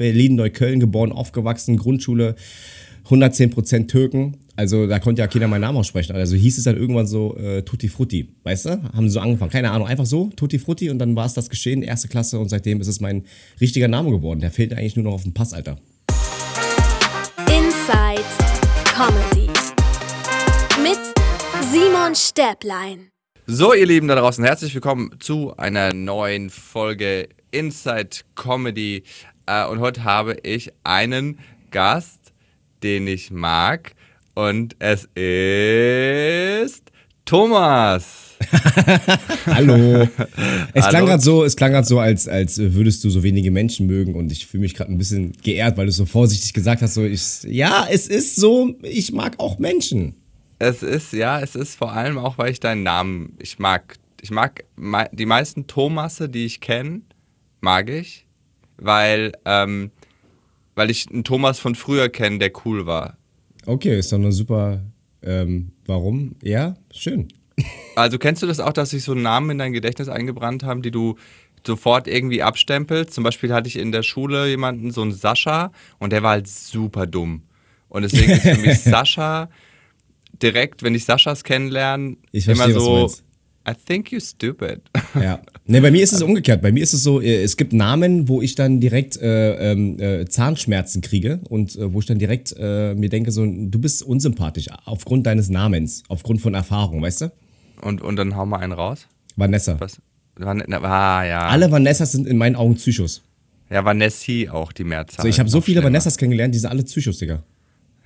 Berlin-Neukölln geboren, aufgewachsen, Grundschule, 110% Türken. Also da konnte ja keiner meinen Namen aussprechen. Also hieß es dann irgendwann so äh, Tutti Frutti, weißt du? Haben sie so angefangen, keine Ahnung, einfach so, Tutti Frutti und dann war es das geschehen, erste Klasse und seitdem ist es mein richtiger Name geworden. Der fehlt eigentlich nur noch auf dem Pass, Alter. Inside Comedy mit Simon Stäblein. So, ihr Lieben da draußen, herzlich willkommen zu einer neuen Folge Inside Comedy. Äh, und heute habe ich einen Gast, den ich mag. Und es ist Thomas. Hallo. Es klang gerade so, es klang gerade so, als, als würdest du so wenige Menschen mögen und ich fühle mich gerade ein bisschen geehrt, weil du so vorsichtig gesagt hast, so ich, ja, es ist so, ich mag auch Menschen. Es ist, ja, es ist vor allem auch, weil ich deinen Namen, ich mag, ich mag die meisten Thomasse, die ich kenne, mag ich, weil, ähm, weil ich einen Thomas von früher kenne, der cool war. Okay, ist doch eine super, ähm, warum? Ja, schön. Also kennst du das auch, dass sich so Namen in dein Gedächtnis eingebrannt haben, die du sofort irgendwie abstempelst? Zum Beispiel hatte ich in der Schule jemanden, so einen Sascha, und der war halt super dumm. Und deswegen ist für mich Sascha direkt, wenn ich Saschas kennenlerne, Ich immer so. I think you're stupid. Ja. Ne, bei mir ist es umgekehrt. Bei mir ist es so, äh, es gibt Namen, wo ich dann direkt äh, ähm, äh, Zahnschmerzen kriege und äh, wo ich dann direkt äh, mir denke, so, du bist unsympathisch aufgrund deines Namens, aufgrund von Erfahrung, weißt du? Und, und dann hau mal einen raus. Vanessa. Was? Van- Ah, ja. Alle Vanessas sind in meinen Augen Psychos. Ja, Vanessi auch die Mehrzahl. So, ich habe so viele schlimmer. Vanessas kennengelernt, die sind alle Psychos, Digga.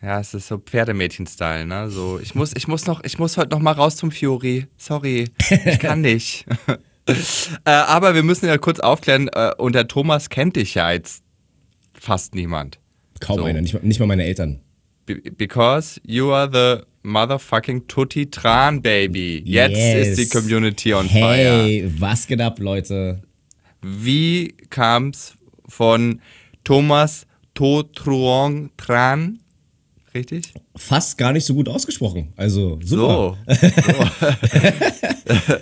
Ja, es ist so Pferdemädchen-Style, ne? So, ich muss, ich muss noch, ich muss heute noch mal raus zum Fiori. Sorry, ich kann nicht. Äh, aber wir müssen ja kurz aufklären, äh, unter Thomas kennt dich ja jetzt fast niemand. Kaum So. einer, nicht, mal- nicht mal meine Eltern. Be because you are the motherfucking Tutti Tran Baby. Jetzt Yes. ist die Community on fire. Hey, was geht ab, Leute? Wie kam's von Thomas Totruong Tran? Richtig? Fast gar nicht so gut ausgesprochen. Also, super. So. so.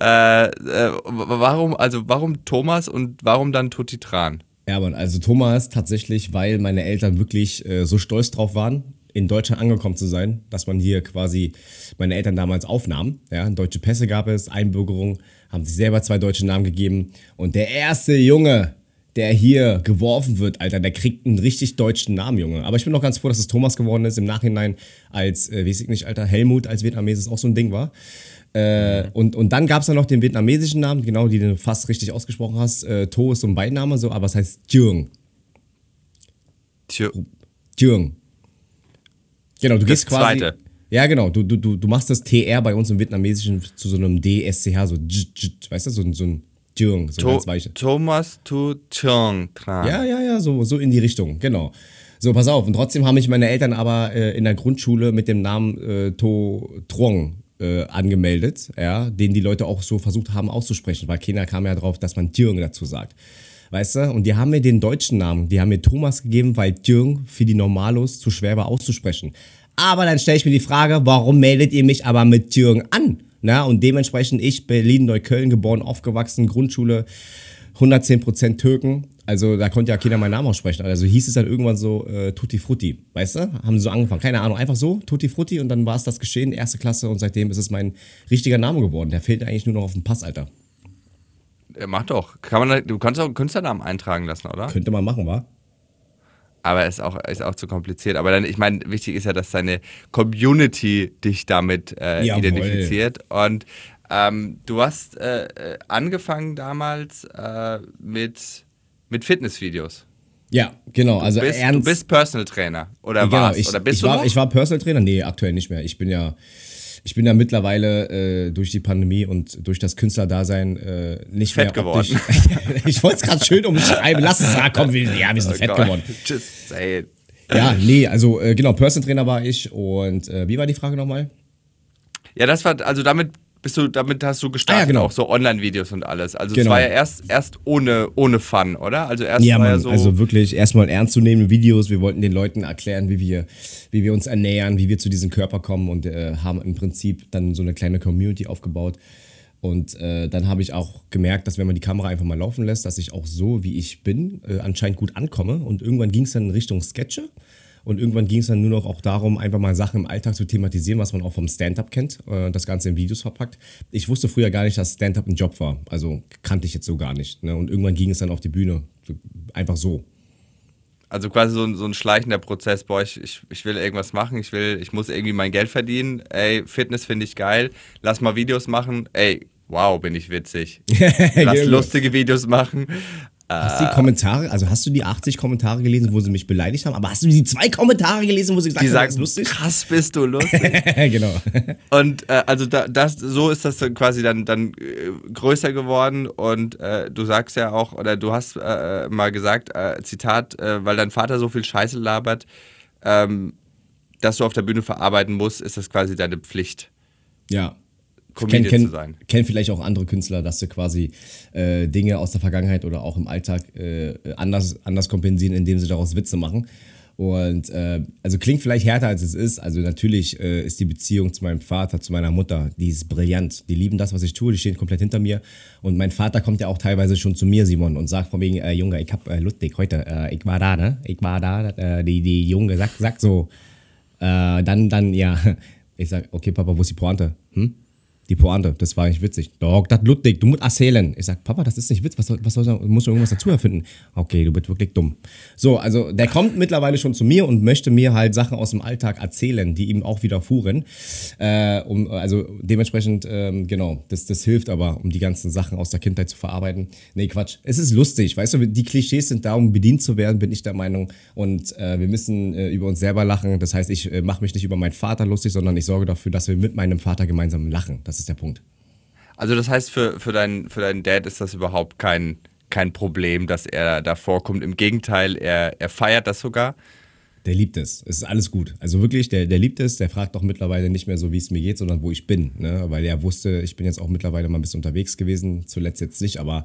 äh, äh, warum, also warum Thomas und warum dann Tutti Tran? Ja, Mann, also Thomas tatsächlich, weil meine Eltern wirklich äh, so stolz drauf waren, in Deutschland angekommen zu sein, dass man hier quasi meine Eltern damals aufnahm. Ja, deutsche Pässe gab es, Einbürgerung, haben sich selber zwei deutsche Namen gegeben. Und der erste Junge, der hier geworfen wird, Alter, der kriegt einen richtig deutschen Namen, Junge. Aber ich bin noch ganz froh, dass es Thomas geworden ist. Im Nachhinein als, äh, weiß ich nicht, Alter, Helmut als Vietnameses auch so ein Ding war. Äh, und, und dann gab es dann noch den vietnamesischen Namen, genau, die du fast richtig ausgesprochen hast. Äh, To ist so ein Beiname, so, aber es heißt Jung. Jung. Genau, du gehst quasi. zweite. Ja, genau. Du, du, du, du machst das TR bei uns im Vietnamesischen zu so einem DSCH, so weißt du, so, so ein Jung, so to ganz weiche. Thomas Tu Chong Tran. Ja, ja, ja, so, so in die Richtung, genau. So, pass auf. Und trotzdem haben mich meine Eltern aber äh, in der Grundschule mit dem Namen äh, To Trong äh, angemeldet, ja, den die Leute auch so versucht haben auszusprechen, weil keiner kam ja drauf, dass man Jürgen dazu sagt. Weißt du? Und die haben mir den deutschen Namen, die haben mir Thomas gegeben, weil Jürgen für die Normalos zu schwer war auszusprechen. Aber dann stelle ich mir die Frage, warum meldet ihr mich aber mit Jürgen an? Na, und dementsprechend ich, Berlin-Neukölln, geboren, aufgewachsen, Grundschule, 110% Türken. Also da konnte ja keiner meinen Namen aussprechen. Also hieß es dann irgendwann so äh, Tutti Frutti, weißt du? Haben sie so angefangen, keine Ahnung, einfach so Tutti Frutti und dann war es das geschehen, erste Klasse und seitdem ist es mein richtiger Name geworden. Der fehlt eigentlich nur noch auf dem Pass, Alter. Mach doch. Kann man, du kannst auch einen Künstlernamen eintragen lassen, oder? Könnte man machen, wa? Aber ist auch, ist auch zu kompliziert. Aber dann, ich meine, wichtig ist ja, dass deine Community dich damit äh, identifiziert. Und ähm, du hast äh, äh, angefangen damals äh, mit, mit Fitnessvideos. Ja, genau. Also Du bist, du bist Personal Trainer. Oder genau, warst? ich, oder bist ich du war, noch? Ich war Personal Trainer? Nee, aktuell nicht mehr. Ich bin ja, ich bin ja mittlerweile äh, durch die Pandemie und durch das Künstlerdasein äh, nicht Fett mehr geworden. ich wollte es gerade schön umschreiben. Lass es sagen, komm, wir, ja, wir sind Oh fett Gott. geworden. Just say it. Ja, nee, also äh, genau, Personal Trainer war ich und äh, wie war die Frage nochmal? Ja, das war, also damit bist du, damit hast du gestartet, Ah, ja, genau. auch so Online-Videos und alles. Also Genau. es war ja erst, erst ohne, ohne Fun, oder? Also erst Ja, war ja Mann, so. also wirklich erstmal ernstzunehmende Videos. Wir wollten den Leuten erklären, wie wir, wie wir uns ernähren, wie wir zu diesem Körper kommen und äh, haben im Prinzip dann so eine kleine Community aufgebaut. Und äh, dann habe ich auch gemerkt, dass wenn man die Kamera einfach mal laufen lässt, dass ich auch so, wie ich bin, äh, anscheinend gut ankomme. Und irgendwann ging es dann in Richtung Sketche. Und irgendwann ging es dann nur noch auch darum, einfach mal Sachen im Alltag zu thematisieren, was man auch vom Stand-up kennt, äh, das Ganze in Videos verpackt. Ich wusste früher gar nicht, dass Stand-up ein Job war. Also kannte ich jetzt so gar nicht. Ne? Und irgendwann ging es dann auf die Bühne. Einfach so. Also quasi so ein, so ein schleichender Prozess, boah, ich, ich, ich will irgendwas machen, ich will, ich muss irgendwie mein Geld verdienen, ey, Fitness finde ich geil, lass mal Videos machen, ey, wow, bin ich witzig. Lass lustige Videos machen. Hast du die Kommentare, also hast du die 80 Kommentare gelesen, wo sie mich beleidigt haben, aber hast du die zwei Kommentare gelesen, wo sie gesagt Die haben, sagen, das ist lustig? krass bist du lustig. genau. Und äh, also da, das, so ist das dann quasi dann, dann äh, größer geworden und äh, du sagst ja auch, oder du hast äh, mal gesagt, äh, Zitat, äh, weil dein Vater so viel Scheiße labert, ähm, dass du auf der Bühne verarbeiten musst, ist das quasi deine Pflicht, Ja. Comedian Kenn, kenn, zu sein. Kennen vielleicht auch andere Künstler, dass sie quasi äh, Dinge aus der Vergangenheit oder auch im Alltag äh, anders, anders kompensieren, indem sie daraus Witze machen. Und äh, also klingt vielleicht härter als es ist. Also natürlich äh, ist die Beziehung zu meinem Vater, zu meiner Mutter, die ist brillant. Die lieben das, was ich tue, die stehen komplett hinter mir. Und mein Vater kommt ja auch teilweise schon zu mir, Simon, und sagt von wegen, äh, Junge, ich hab äh, Ludwig heute, äh, ich war da, ne? Ich war da. Äh, die, die Junge sagt, sagt so, äh, dann, dann, ja. Ich sag, okay, Papa, wo ist die Pointe? Hm? Die Pointe, das war nicht witzig. Doch, das Ludwig, du musst erzählen. Ich sag, Papa, das ist nicht Witz, was soll, was soll, musst du irgendwas dazu erfinden? Okay, du bist wirklich dumm. So, also der kommt mittlerweile schon zu mir und möchte mir halt Sachen aus dem Alltag erzählen, die ihm auch widerfuhren. Äh, um, also dementsprechend, ähm, genau, das, das hilft aber, um die ganzen Sachen aus der Kindheit zu verarbeiten. Nee, Quatsch. Es ist lustig, weißt du, die Klischees sind da, um bedient zu werden, bin ich der Meinung. Und äh, wir müssen äh, über uns selber lachen. Das heißt, ich äh, mache mich nicht über meinen Vater lustig, sondern ich sorge dafür, dass wir mit meinem Vater gemeinsam lachen. Das ist der Punkt. Also das heißt, für, für, deinen, für deinen Dad ist das überhaupt kein, kein Problem, dass er da vorkommt. Im Gegenteil, er, er feiert das sogar. Der liebt es. Es ist alles gut. Also wirklich, der, der liebt es. Der fragt auch mittlerweile nicht mehr so, wie es mir geht, sondern wo ich bin. Ne? Weil er wusste, ich bin jetzt auch mittlerweile mal ein bisschen unterwegs gewesen. Zuletzt jetzt nicht, aber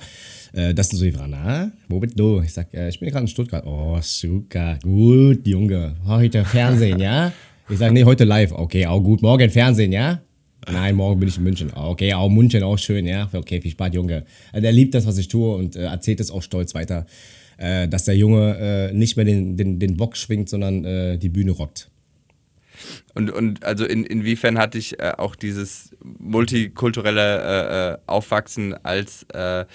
äh, das sind so die Fragen. Na, wo bist du? Ich sag, äh, ich bin gerade in Stuttgart. Oh, Stuttgart. Gut, Junge. Heute Fernsehen, ja? Ich sag, nee, heute live. Okay, auch gut. Morgen Fernsehen, ja? Nein, morgen bin ich in München. Okay, auch München, auch schön, ja. Okay, viel Spaß, Junge. Also der liebt das, was ich tue und äh, erzählt es auch stolz weiter, äh, dass der Junge äh, nicht mehr den, den, den Bock schwingt, sondern äh, die Bühne rockt. Und, und also in, inwiefern hat dich äh, auch dieses multikulturelle äh, äh, Aufwachsen als äh,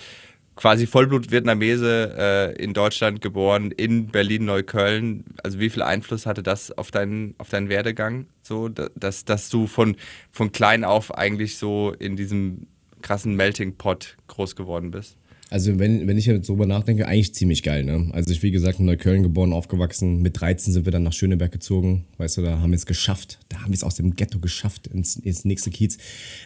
quasi Vollblut-Vietnamese äh, in Deutschland geboren, in Berlin-Neukölln, also wie viel Einfluss hatte das auf deinen, auf deinen Werdegang? So, dass, dass du von, von klein auf eigentlich so in diesem krassen Melting Pot groß geworden bist? Also wenn, wenn ich jetzt drüber nachdenke, eigentlich ziemlich geil. Ne? Also ich, wie gesagt, in Neukölln geboren, aufgewachsen. Mit 13 sind wir dann nach Schöneberg gezogen. Weißt du, da haben wir es geschafft. Da haben wir es aus dem Ghetto geschafft ins, ins nächste Kiez.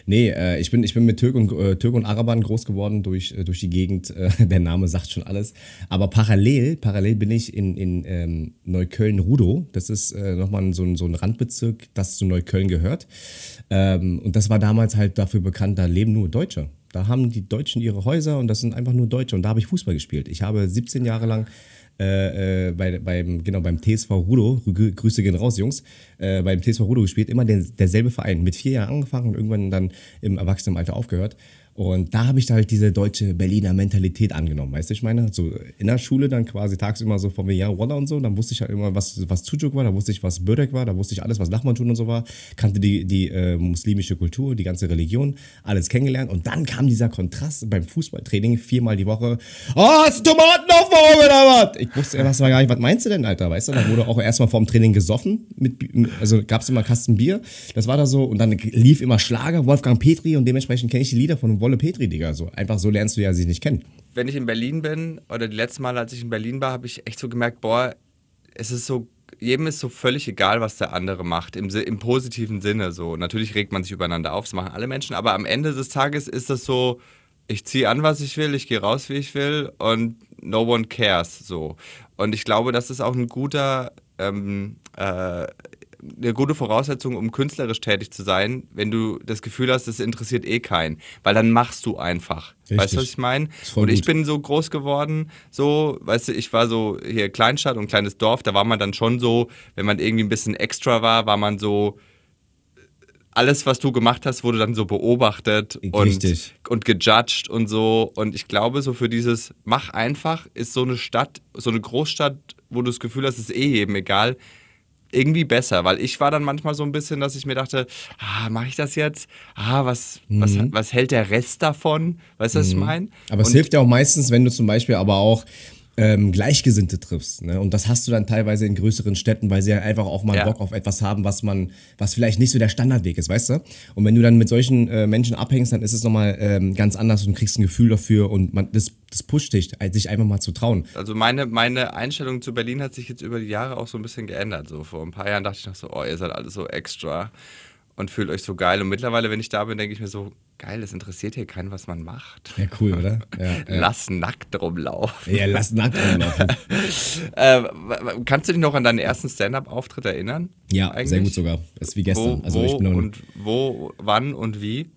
Nee, äh, ich, bin, ich bin mit Türk und, äh, Türk und Arabern groß geworden durch, äh, durch die Gegend. Äh, der Name sagt schon alles. Aber parallel, parallel bin ich in, in ähm, Neukölln-Rudow. Das ist äh, nochmal so ein, so ein Randbezirk, das zu Neukölln gehört. Ähm, und das war damals halt dafür bekannt, da leben nur Deutsche. Da haben die Deutschen ihre Häuser und das sind einfach nur Deutsche. Und da habe ich Fußball gespielt. Ich habe 17 Jahre lang äh, äh, bei, beim, genau, beim TSV Rudo, Grüße gehen raus, Jungs, äh, beim TSV Rudo gespielt, immer den, derselbe Verein. Mit vier Jahren angefangen und irgendwann dann im Erwachsenenalter aufgehört. Und da habe ich halt diese deutsche Berliner Mentalität angenommen, weißt du, ich meine? So in der Schule dann quasi tagsüber so von mir, ja, Walla und so, dann wusste ich halt immer, was, was Sucuk war, da wusste ich, was Börek war, da wusste ich alles, was Nachmann und so war, kannte die, die äh, muslimische Kultur, die ganze Religion, alles kennengelernt. Und dann kam dieser Kontrast beim Fußballtraining, viermal die Woche, oh, hast du Tomaten auf oder was? Ich wusste erst mal gar nicht, was meinst du denn, Alter, weißt du? Da wurde auch erstmal vorm Training gesoffen, mit, also gab es immer Kasten Bier, das war da so, und dann lief immer Schlager, Wolfgang Petri, und dementsprechend kenne ich die Lieder von Wolle Petri, Digga. So, einfach so lernst du ja sie nicht kennen. Wenn ich in Berlin bin, oder die letzte Mal, als ich in Berlin war, habe ich echt so gemerkt, boah, es ist so, jedem ist so völlig egal, was der andere macht, im, im positiven Sinne so. Natürlich regt man sich übereinander auf, das machen alle Menschen, aber am Ende des Tages ist das so, ich ziehe an, was ich will, ich gehe raus, wie ich will und no one cares so. Und ich glaube, das ist auch ein guter ähm, äh, eine gute Voraussetzung, um künstlerisch tätig zu sein, wenn du das Gefühl hast, es interessiert eh keinen. Weil dann machst du einfach. Richtig. Weißt du, was ich meine? Und ich gut. bin so groß geworden, so, weißt du, ich war so hier Kleinstadt und kleines Dorf, da war man dann schon so, wenn man irgendwie ein bisschen extra war, war man so alles, was du gemacht hast, wurde dann so beobachtet und, Richtig. und gejudged und so. Und ich glaube, so für dieses Mach einfach ist so eine Stadt, so eine Großstadt, wo du das Gefühl hast, es ist eh jedem egal, irgendwie besser. Weil ich war dann manchmal so ein bisschen, dass ich mir dachte, ah, mache ich das jetzt? Ah, was, was, was hält der Rest davon? Weißt du, was ich meine? Aber es hilft ja auch meistens, wenn du zum Beispiel aber auch ähm, Gleichgesinnte triffst. Ne? Und das hast du dann teilweise in größeren Städten, weil sie ja einfach auch mal Ja. Bock auf etwas haben, was man, was vielleicht nicht so der Standardweg ist, weißt du? Und wenn du dann mit solchen äh, Menschen abhängst, dann ist es nochmal ähm, ganz anders und kriegst ein Gefühl dafür und man, das, das pusht dich, sich einfach mal zu trauen. Also meine, meine Einstellung zu Berlin hat sich jetzt über die Jahre auch so ein bisschen geändert. So vor ein paar Jahren dachte ich noch so, oh, ihr seid alle so extra und fühlt euch so geil. Und mittlerweile, wenn ich da bin, denke ich mir so, geil, es interessiert hier keinen, was man macht. Ja, cool, oder? Ja, ja. Lass nackt rumlaufen. ja lass nackt rumlaufen. Äh, kannst du dich noch an deinen ersten Stand-up-Auftritt erinnern? Ja, Eigentlich? sehr gut sogar. Das ist wie gestern. Wo, also wo ich bin und wo, wann und wie?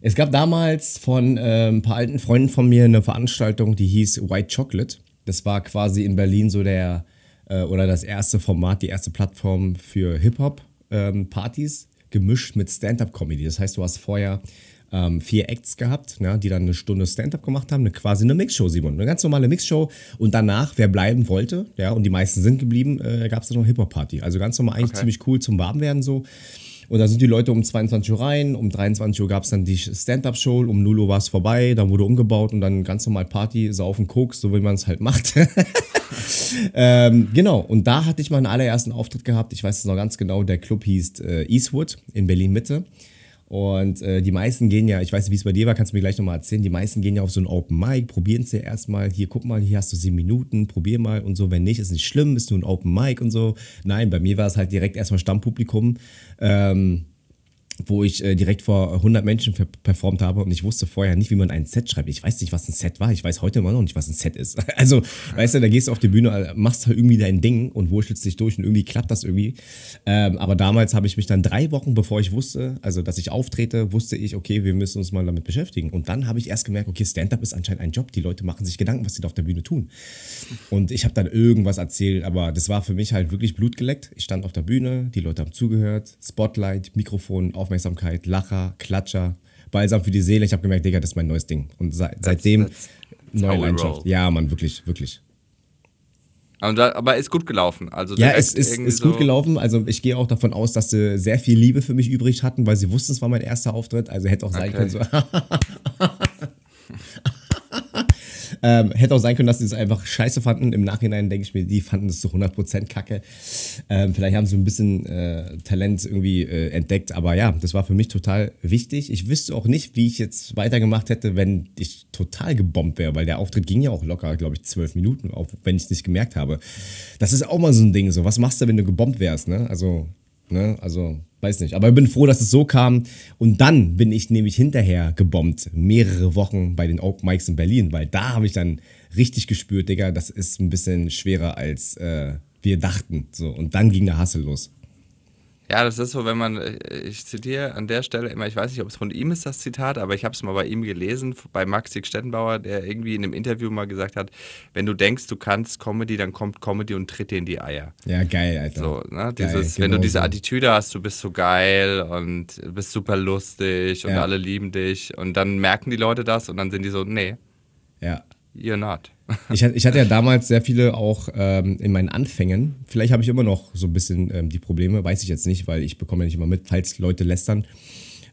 Es gab damals von äh, ein paar alten Freunden von mir eine Veranstaltung, die hieß White Chocolate. Das war quasi in Berlin so der äh, oder das erste Format, die erste Plattform für Hip-Hop-Partys, gemischt mit Stand-Up-Comedy. Das heißt, du hast vorher ähm, vier Acts gehabt, ne, die dann eine Stunde Stand-Up gemacht haben, eine, quasi eine Mixshow, Simon. Eine ganz normale Mixshow. Und danach, wer bleiben wollte, ja, und die meisten sind geblieben, äh, gab es dann noch Hip-Hop-Party. Also ganz normal, eigentlich Okay. ziemlich cool zum Warmwerden so. Und da sind die Leute um 22 Uhr rein, um 23 Uhr gab es dann die Stand-Up-Show, um 0 Uhr war es vorbei, dann wurde umgebaut und dann ganz normal Party, Saufen, Koks, so wie man es halt macht. ähm, genau, und da hatte ich meinen allerersten Auftritt gehabt. Ich weiß es noch ganz genau, der Club hieß äh, Eastwood in Berlin-Mitte. Und äh, die meisten gehen ja, ich weiß nicht, wie es bei dir war, kannst du mir gleich nochmal erzählen, die meisten gehen ja auf so ein Open Mic, probieren es ja erstmal, hier, guck mal, hier hast du sieben Minuten, probier mal und so, wenn nicht, ist nicht schlimm, bist du ein Open Mic und so. Nein, bei mir war es halt direkt erstmal Stammpublikum. Ähm, wo ich äh, direkt vor 100 Menschen per performt habe und ich wusste vorher nicht, wie man ein Set schreibt. Ich weiß nicht, was ein Set war. Ich weiß heute immer noch nicht, was ein Set ist. Also, weißt du, da gehst du auf die Bühne, äh, machst halt irgendwie dein Ding und wurschtelst dich durch und irgendwie klappt das irgendwie. Ähm, aber damals habe ich mich dann drei Wochen, bevor ich wusste, also dass ich auftrete, wusste ich, okay, wir müssen uns mal damit beschäftigen. Und dann habe ich erst gemerkt, okay, Stand-up ist anscheinend ein Job. Die Leute machen sich Gedanken, was sie da auf der Bühne tun. Und ich habe dann irgendwas erzählt, aber das war für mich halt wirklich blutgeleckt. Ich stand auf der Bühne, die Leute haben zugehört, Spotlight, Mikrofon, Aufmerksamkeit, Lacher, Klatscher, Balsam für die Seele. Ich habe gemerkt, Digga, das ist mein neues Ding. Und se seitdem that's- that's neue Leidenschaft. roll. Ja, Mann, wirklich, wirklich. Aber ist gut gelaufen. Also Ja, es ist, ist gut so- gelaufen. Also ich gehe auch davon aus, dass sie sehr viel Liebe für mich übrig hatten, weil sie wussten, es war mein erster Auftritt. Also hätte auch sein Okay. können, so. ähm, hätte auch sein können, dass sie es einfach scheiße fanden. Im Nachhinein denke ich mir, die fanden es zu 100% kacke. Ähm, vielleicht haben sie ein bisschen äh, Talent irgendwie äh, entdeckt. Aber ja, das war für mich total wichtig. Ich wüsste auch nicht, wie ich jetzt weitergemacht hätte, wenn ich total gebombt wäre, weil der Auftritt ging ja auch locker, glaube ich, zwölf Minuten, auch wenn ich es nicht gemerkt habe. Das ist auch mal so ein Ding. So, was machst du, wenn du gebombt wärst? Ne? Also, ne? also, weiß nicht. Aber ich bin froh, dass es so kam. Und dann bin ich nämlich hinterher gebombt, mehrere Wochen bei den Open Mics in Berlin, weil da habe ich dann richtig gespürt, Digga, das ist ein bisschen schwerer als äh, wir dachten. So, und dann ging der Hassel los. Ja, das ist so, wenn man, äh, ich zitiere an der Stelle immer, ich weiß nicht, ob es von ihm ist, das Zitat, aber ich habe es mal bei ihm gelesen, bei Maxi Stettenbauer, der irgendwie in einem Interview mal gesagt hat, wenn du denkst, du kannst Comedy, dann kommt Comedy und tritt dir in die Eier. Ja, geil, Alter. So, ne? Geil, Dieses, wenn genau du diese so. Attitüde hast, du bist so geil und du bist super lustig und Ja. alle lieben dich und dann merken die Leute das und dann sind die so, nee, Ja. you're not. Ich, hatte- ich hatte ja damals sehr viele auch ähm, in meinen Anfängen. Vielleicht habe ich immer noch so ein bisschen ähm, die Probleme, weiß ich jetzt nicht, weil ich bekomme ja nicht immer mit, falls Leute lästern.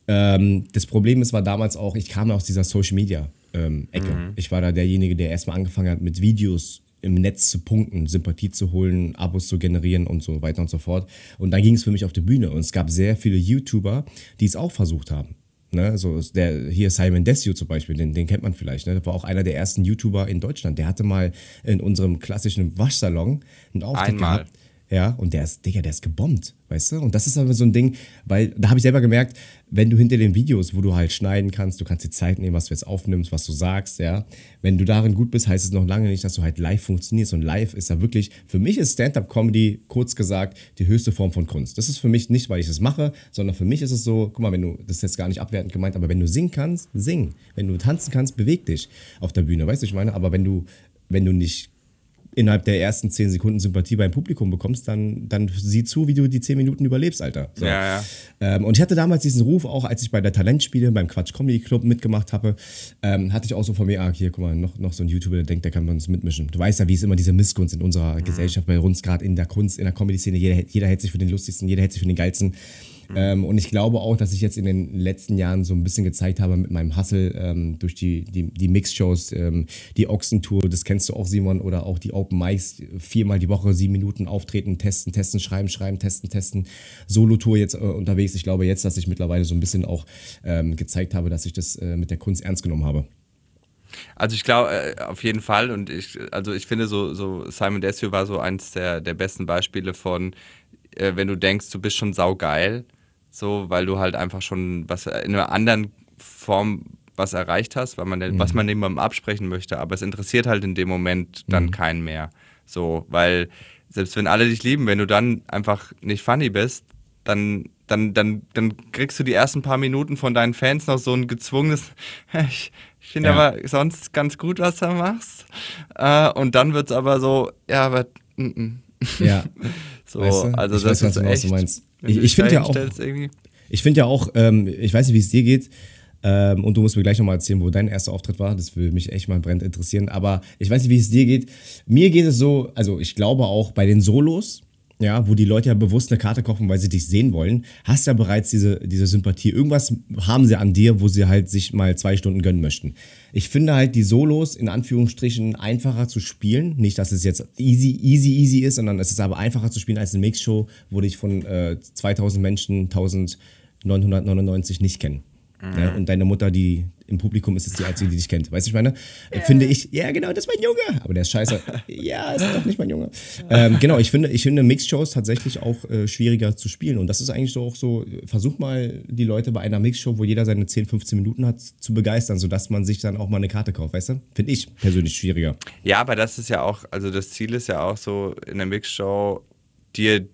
Ähm, das Problem ist, war damals auch, ich kam aus dieser Social Media ähm, Ecke. Ich war da derjenige, der erstmal angefangen hat, mit Videos im Netz zu punkten, Sympathie zu holen, Abos zu generieren und so weiter und so fort. Und dann ging es für mich auf die Bühne. Und es gab sehr viele YouTuber, die es auch versucht haben. Ne, so der hier Simon Desue zum Beispiel, den, den kennt man vielleicht. Ne? Das war auch einer der ersten YouTuber in Deutschland. Der hatte mal in unserem klassischen Waschsalon einen Auftritt Einmal. gehabt. Ja, und der ist, Digga, der ist gebombt, weißt du? Und das ist aber so ein Ding, weil da habe ich selber gemerkt, wenn du hinter den Videos, wo du halt schneiden kannst, du kannst die Zeit nehmen, was du jetzt aufnimmst, was du sagst, ja. Wenn du darin gut bist, heißt es noch lange nicht, dass du halt live funktionierst. Und live ist ja wirklich, für mich ist Stand-Up-Comedy, kurz gesagt, die höchste Form von Kunst. Das ist für mich nicht, weil ich es mache, sondern für mich ist es so, guck mal, wenn du, das ist jetzt gar nicht abwertend gemeint, aber wenn du singen kannst, sing. Wenn du tanzen kannst, beweg dich auf der Bühne, weißt du, ich meine? Aber wenn du, wenn du nicht innerhalb der ersten zehn Sekunden Sympathie beim Publikum bekommst, dann, dann sieh zu, wie du die zehn Minuten überlebst, Alter. So. Ja, ja. Ähm, und ich hatte damals diesen Ruf, auch als ich bei der Talentspiele beim Quatsch Comedy Club mitgemacht habe, ähm, hatte ich auch so von mir, ah, hier, guck mal, noch, noch so ein YouTuber, der denkt, der kann bei uns mitmischen. Du weißt ja, wie es immer diese Missgunst in unserer Mhm. Gesellschaft bei uns, gerade in der Kunst, in der Comedy-Szene, jeder, jeder hält sich für den lustigsten, jeder hält sich für den geilsten. Ähm, und ich glaube auch, dass ich jetzt in den letzten Jahren so ein bisschen gezeigt habe mit meinem Hustle ähm, durch die, die, die Mix-Shows, ähm, die Ochsentour, das kennst du auch, Simon, oder auch die Open Mics, viermal die Woche, sieben Minuten auftreten, testen, testen, schreiben, schreiben, testen, testen. Solo-Tour jetzt äh, unterwegs. Ich glaube jetzt, dass ich mittlerweile so ein bisschen auch ähm, gezeigt habe, dass ich das äh, mit der Kunst ernst genommen habe. Also ich glaube äh, auf jeden Fall und ich also ich finde so so Simon Desio war so eins der der besten Beispiele von äh, wenn du denkst du bist schon saugeil so weil du halt einfach schon was in einer anderen Form was erreicht hast, weil man was man niemandem absprechen möchte, aber es interessiert halt in dem Moment dann keinen mehr. So, weil selbst wenn alle dich lieben, wenn du dann einfach nicht funny bist, dann, dann, dann, dann kriegst du die ersten paar Minuten von deinen Fans noch so ein gezwungenes, ich, ich finde Ja. aber sonst ganz gut, was du machst. Äh, und dann wird es aber so, ja, aber mm, mm. Ja. so, Weißt du? also Ich das weiß ganz ist genau, was du meinst. Ich- ich dich find da ja auch-. Ich finde ja auch, ähm, ich weiß nicht, wie es dir geht, ähm, und du musst mir gleich nochmal erzählen, wo dein erster Auftritt war. Das würde mich echt mal brennend interessieren. Aber ich weiß nicht, wie es dir geht. Mir geht es so, also ich glaube auch bei den Solos, ja, wo die Leute ja bewusst eine Karte kaufen, weil sie dich sehen wollen, hast ja bereits diese, diese Sympathie. Irgendwas haben sie an dir, wo sie halt sich mal zwei Stunden gönnen möchten. Ich finde halt die Solos in Anführungsstrichen einfacher zu spielen. Nicht, dass es jetzt easy, easy, easy ist, sondern es ist aber einfacher zu spielen als eine Mixshow, wo dich von äh, 2000 Menschen 1999 nicht kennen. Ja, und deine Mutter, die im Publikum ist, ist die einzige, die dich kennt. Weißt du, ich meine? Äh, Finde ich, ja, genau, das ist mein Junge. Aber der ist scheiße. ja, ist doch nicht mein Junge. Ähm, genau, ich finde, ich finde Mixshows tatsächlich auch äh, schwieriger zu spielen. Und das ist eigentlich so auch so, versuch mal die Leute bei einer Mixshow, wo jeder seine 10, 15 Minuten hat, zu begeistern, sodass man sich dann auch mal eine Karte kauft, weißt du? Finde ich persönlich schwieriger. Ja, aber das ist ja auch, also das Ziel ist ja auch so in der Mixshow, dir,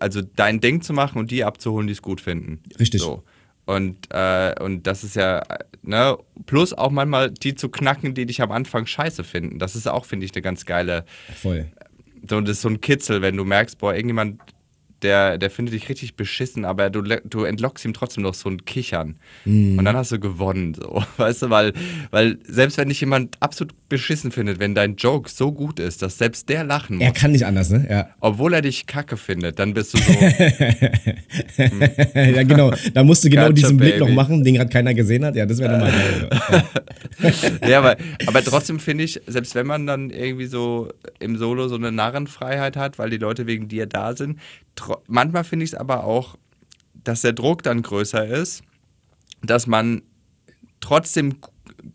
also dein Ding zu machen und die abzuholen, die es gut finden. Richtig. So. Und, äh, und das ist ja, ne, plus auch manchmal die zu knacken, die dich am Anfang scheiße finden. Das ist auch, finde ich, eine ganz geile, Voll. so, das ist so ein Kitzel, wenn du merkst, boah, irgendjemand, der, der findet dich richtig beschissen, aber du, du entlockst ihm trotzdem noch so ein Kichern. Mhm. Und dann hast du gewonnen, so. Weißt du, weil, weil selbst wenn dich jemand absolut beschissen findet, wenn dein Joke so gut ist, dass selbst der lachen Er muss, kann nicht anders, ne? Ja. obwohl er dich kacke findet, dann bist du so, ja, genau. Da musst du genau Gotcha, diesen Blick noch baby. machen, den gerade keiner gesehen hat. Ja, das wäre nochmal geil. Ja. ja, aber, aber trotzdem finde ich, selbst wenn man dann irgendwie so im Solo so eine Narrenfreiheit hat, weil die Leute wegen dir da sind, manchmal finde ich es aber auch, dass der Druck dann größer ist, dass man trotzdem gu-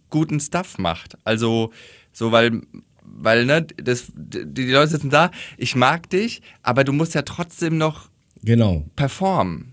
guten Stuff macht. Also, so, weil, weil, ne, das, die, die Leute sitzen da, ich mag dich, aber du musst ja trotzdem noch Genau. performen.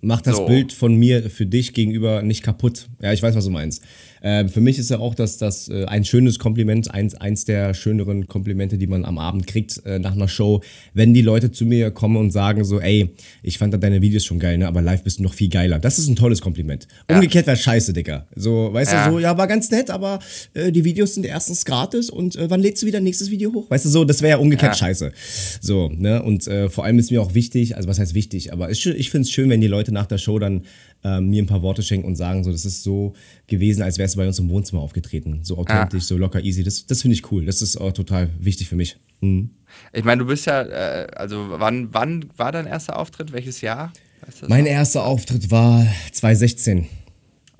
Mach das So. Bild von mir für dich gegenüber nicht kaputt. Ja, ich weiß, was du meinst. Ähm, für mich ist ja auch das, das äh, ein schönes Kompliment, eins, eins der schöneren Komplimente, die man am Abend kriegt äh, nach einer Show, wenn die Leute zu mir kommen und sagen so, ey, ich fand deine Videos schon geil, ne, aber live bist du noch viel geiler. Das ist ein tolles Kompliment. Umgekehrt wäre scheiße, Dicker. So, weißt Ja. du, so, ja, war ganz nett, aber äh, die Videos sind erstens gratis und äh, wann lädst du wieder ein nächstes Video hoch? Weißt du, so, das wäre ja umgekehrt Ja. scheiße. So, ne, und äh, vor allem ist mir auch wichtig, also was heißt wichtig, aber schön, ich finde es schön, wenn die Leute nach der Show dann ähm, mir ein paar Worte schenken und sagen, so, das ist so gewesen, als wärst du bei uns im Wohnzimmer aufgetreten. So authentisch, so locker, easy. Das, das finde ich cool. Das ist auch total wichtig für mich. Mhm. Ich meine, du bist ja, äh, also wann, wann war dein erster Auftritt? Welches Jahr? Weißt du Mein noch? erster Auftritt war 2016.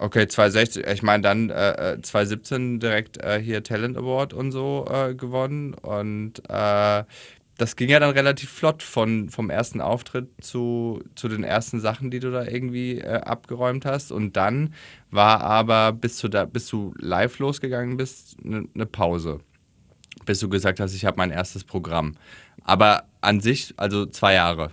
Okay, 2016, ich meine dann äh, äh, 2017 direkt äh, hier Talent Award und so äh, gewonnen und äh, das ging ja dann relativ flott von, vom ersten Auftritt zu, zu den ersten Sachen, die du da irgendwie äh, abgeräumt hast und dann war aber, bis du, da, bis du live losgegangen bist, eine ne Pause, bis du gesagt hast, ich habe mein erstes Programm. Aber an sich, also zwei Jahre,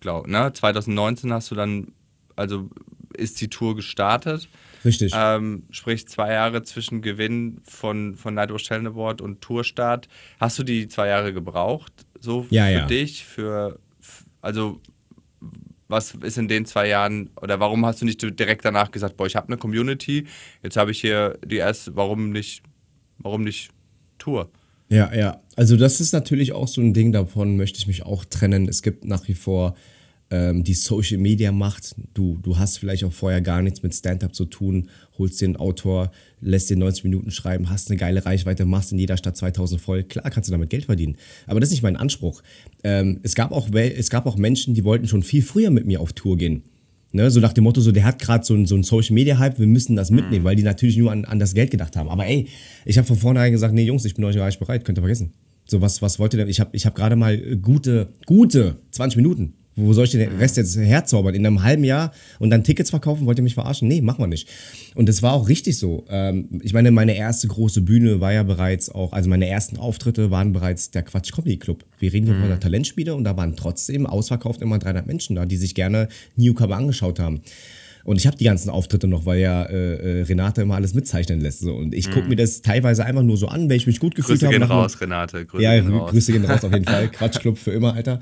glaube ne? 2019 hast du dann, also ist die Tour gestartet. Richtig. Ähm, sprich zwei Jahre zwischen Gewinn von, von Nightwatch Award und Tourstart. Hast du die zwei Jahre gebraucht? So Ja, für ja. dich? Für, also was ist in den zwei Jahren oder warum hast du nicht direkt danach gesagt, boah, ich habe eine Community, jetzt habe ich hier die erste, warum nicht, warum nicht Tour? Ja, ja. Also das ist natürlich auch so ein Ding, davon möchte ich mich auch trennen. Es gibt nach wie vor ähm, die Social Media Macht. Du, du hast vielleicht auch vorher gar nichts mit Stand-up zu tun, holst dir einen Autor, lässt dir 90 Minuten schreiben, hast eine geile Reichweite, machst in jeder Stadt 2000 voll. Klar kannst du damit Geld verdienen. Aber das ist nicht mein Anspruch. Ähm, es, gab auch, es gab auch Menschen, die wollten schon viel früher mit mir auf Tour gehen. Ne, so nach dem Motto, so der hat gerade so, so einen Social Media Hype, wir müssen das mitnehmen, mhm. weil die natürlich nur an, an das Geld gedacht haben. Aber ey, ich habe von vornherein gesagt, nee Jungs, ich bin euch gar nicht bereit, könnt ihr vergessen. So was, was wollt ihr denn? Ich habe ich hab gerade mal gute, gute 20 Minuten wo soll ich den Rest jetzt herzaubern? In einem halben Jahr und dann Tickets verkaufen? Wollt ihr mich verarschen? Nee, machen wir nicht. Und das war auch richtig so. Ähm, ich meine, meine erste große Bühne war ja bereits auch, also meine ersten Auftritte waren bereits der Quatsch Comedy Club. Wir reden hier mhm. von der Talentspiele und da waren trotzdem ausverkauft immer 300 Menschen da, die sich gerne Newcomer angeschaut haben. Und ich habe die ganzen Auftritte noch, weil ja äh, äh, Renate immer alles mitzeichnen lässt. So. Und ich gucke mm. mir das teilweise einfach nur so an, wenn ich mich gut gefühlt habe. Grüße gehen raus, Renate. Grüße ja, gehen raus. Grüße gehen raus auf jeden Fall. Quatschclub für immer, Alter.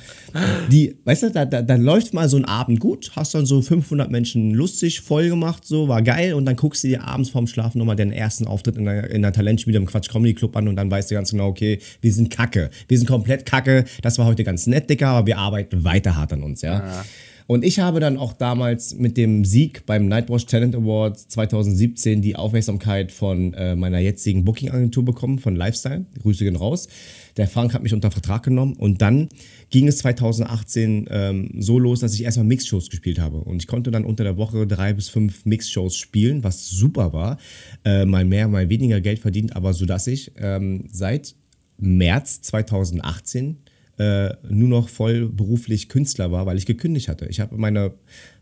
Die, weißt du, da, da, da läuft mal so ein Abend gut, hast dann so 500 Menschen lustig, voll gemacht, so, war geil. Und dann guckst du dir abends vorm Schlafen nochmal den ersten Auftritt in der, in der Talentspiele im Quatsch Comedy Club an und dann weißt du ganz genau, okay, wir sind kacke. Wir sind komplett kacke. Das war heute ganz nett, Dicker, aber wir arbeiten weiter hart an uns, ja. ja. Und ich habe dann auch damals mit dem Sieg beim Nightwatch Talent Award 2017 die Aufmerksamkeit von äh, meiner jetzigen Booking-Agentur bekommen, von Lifestyle. Grüße gehen raus. Der Frank hat mich unter Vertrag genommen und dann ging es 2018 ähm, so los, dass ich erstmal Mixshows gespielt habe. Und ich konnte dann unter der Woche drei bis fünf Mixshows spielen, was super war. Äh, mal mehr, mal weniger Geld verdient, aber so dass ich ähm, seit März 2018 äh, nur noch voll beruflich Künstler war, weil ich gekündigt hatte. Ich habe meine,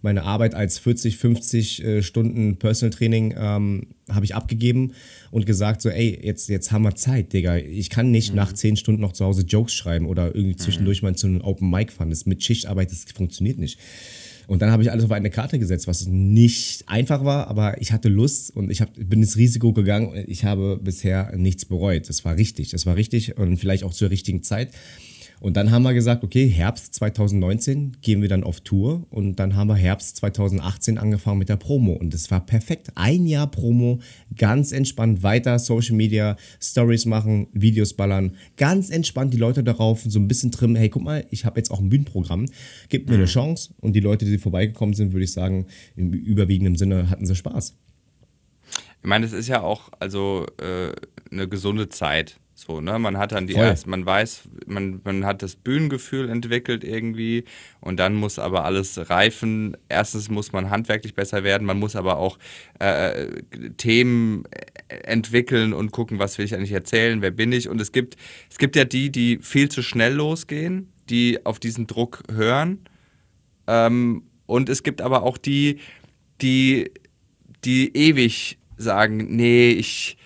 meine Arbeit als 40, 50 äh, Stunden Personal Training ähm, habe ich abgegeben und gesagt so, ey, jetzt, jetzt haben wir Zeit, Digga. Ich kann nicht mhm. nach 10 Stunden noch zu Hause Jokes schreiben oder irgendwie zwischendurch mhm. mal zu einem Open Mic fahren. Das mit Schichtarbeit, das funktioniert nicht. Und dann habe ich alles auf eine Karte gesetzt, was nicht einfach war, aber ich hatte Lust und ich hab, bin ins Risiko gegangen. Ich habe bisher nichts bereut. Das war richtig. Das war richtig und vielleicht auch zur richtigen Zeit. Und dann haben wir gesagt, okay, Herbst 2019 gehen wir dann auf Tour und dann haben wir Herbst 2018 angefangen mit der Promo und es war perfekt. Ein Jahr Promo, ganz entspannt weiter Social Media, Stories machen, Videos ballern, ganz entspannt die Leute darauf so ein bisschen trimmen. Hey, guck mal, ich habe jetzt auch ein Bühnenprogramm, gib mir eine mhm. Chance und die Leute, die vorbeigekommen sind, würde ich sagen, im überwiegenden Sinne hatten sie Spaß. Ich meine, es ist ja auch also äh, eine gesunde Zeit. So, ne? Man hat dann die erst, man weiß, man, man hat das Bühnengefühl entwickelt irgendwie und dann muss aber alles reifen. Erstens muss man handwerklich besser werden, man muss aber auch äh, Themen entwickeln und gucken, was will ich eigentlich erzählen, wer bin ich. Und es gibt, es gibt ja die, die viel zu schnell losgehen, die auf diesen Druck hören. Ähm, und es gibt aber auch die, die, die ewig sagen, nee, ich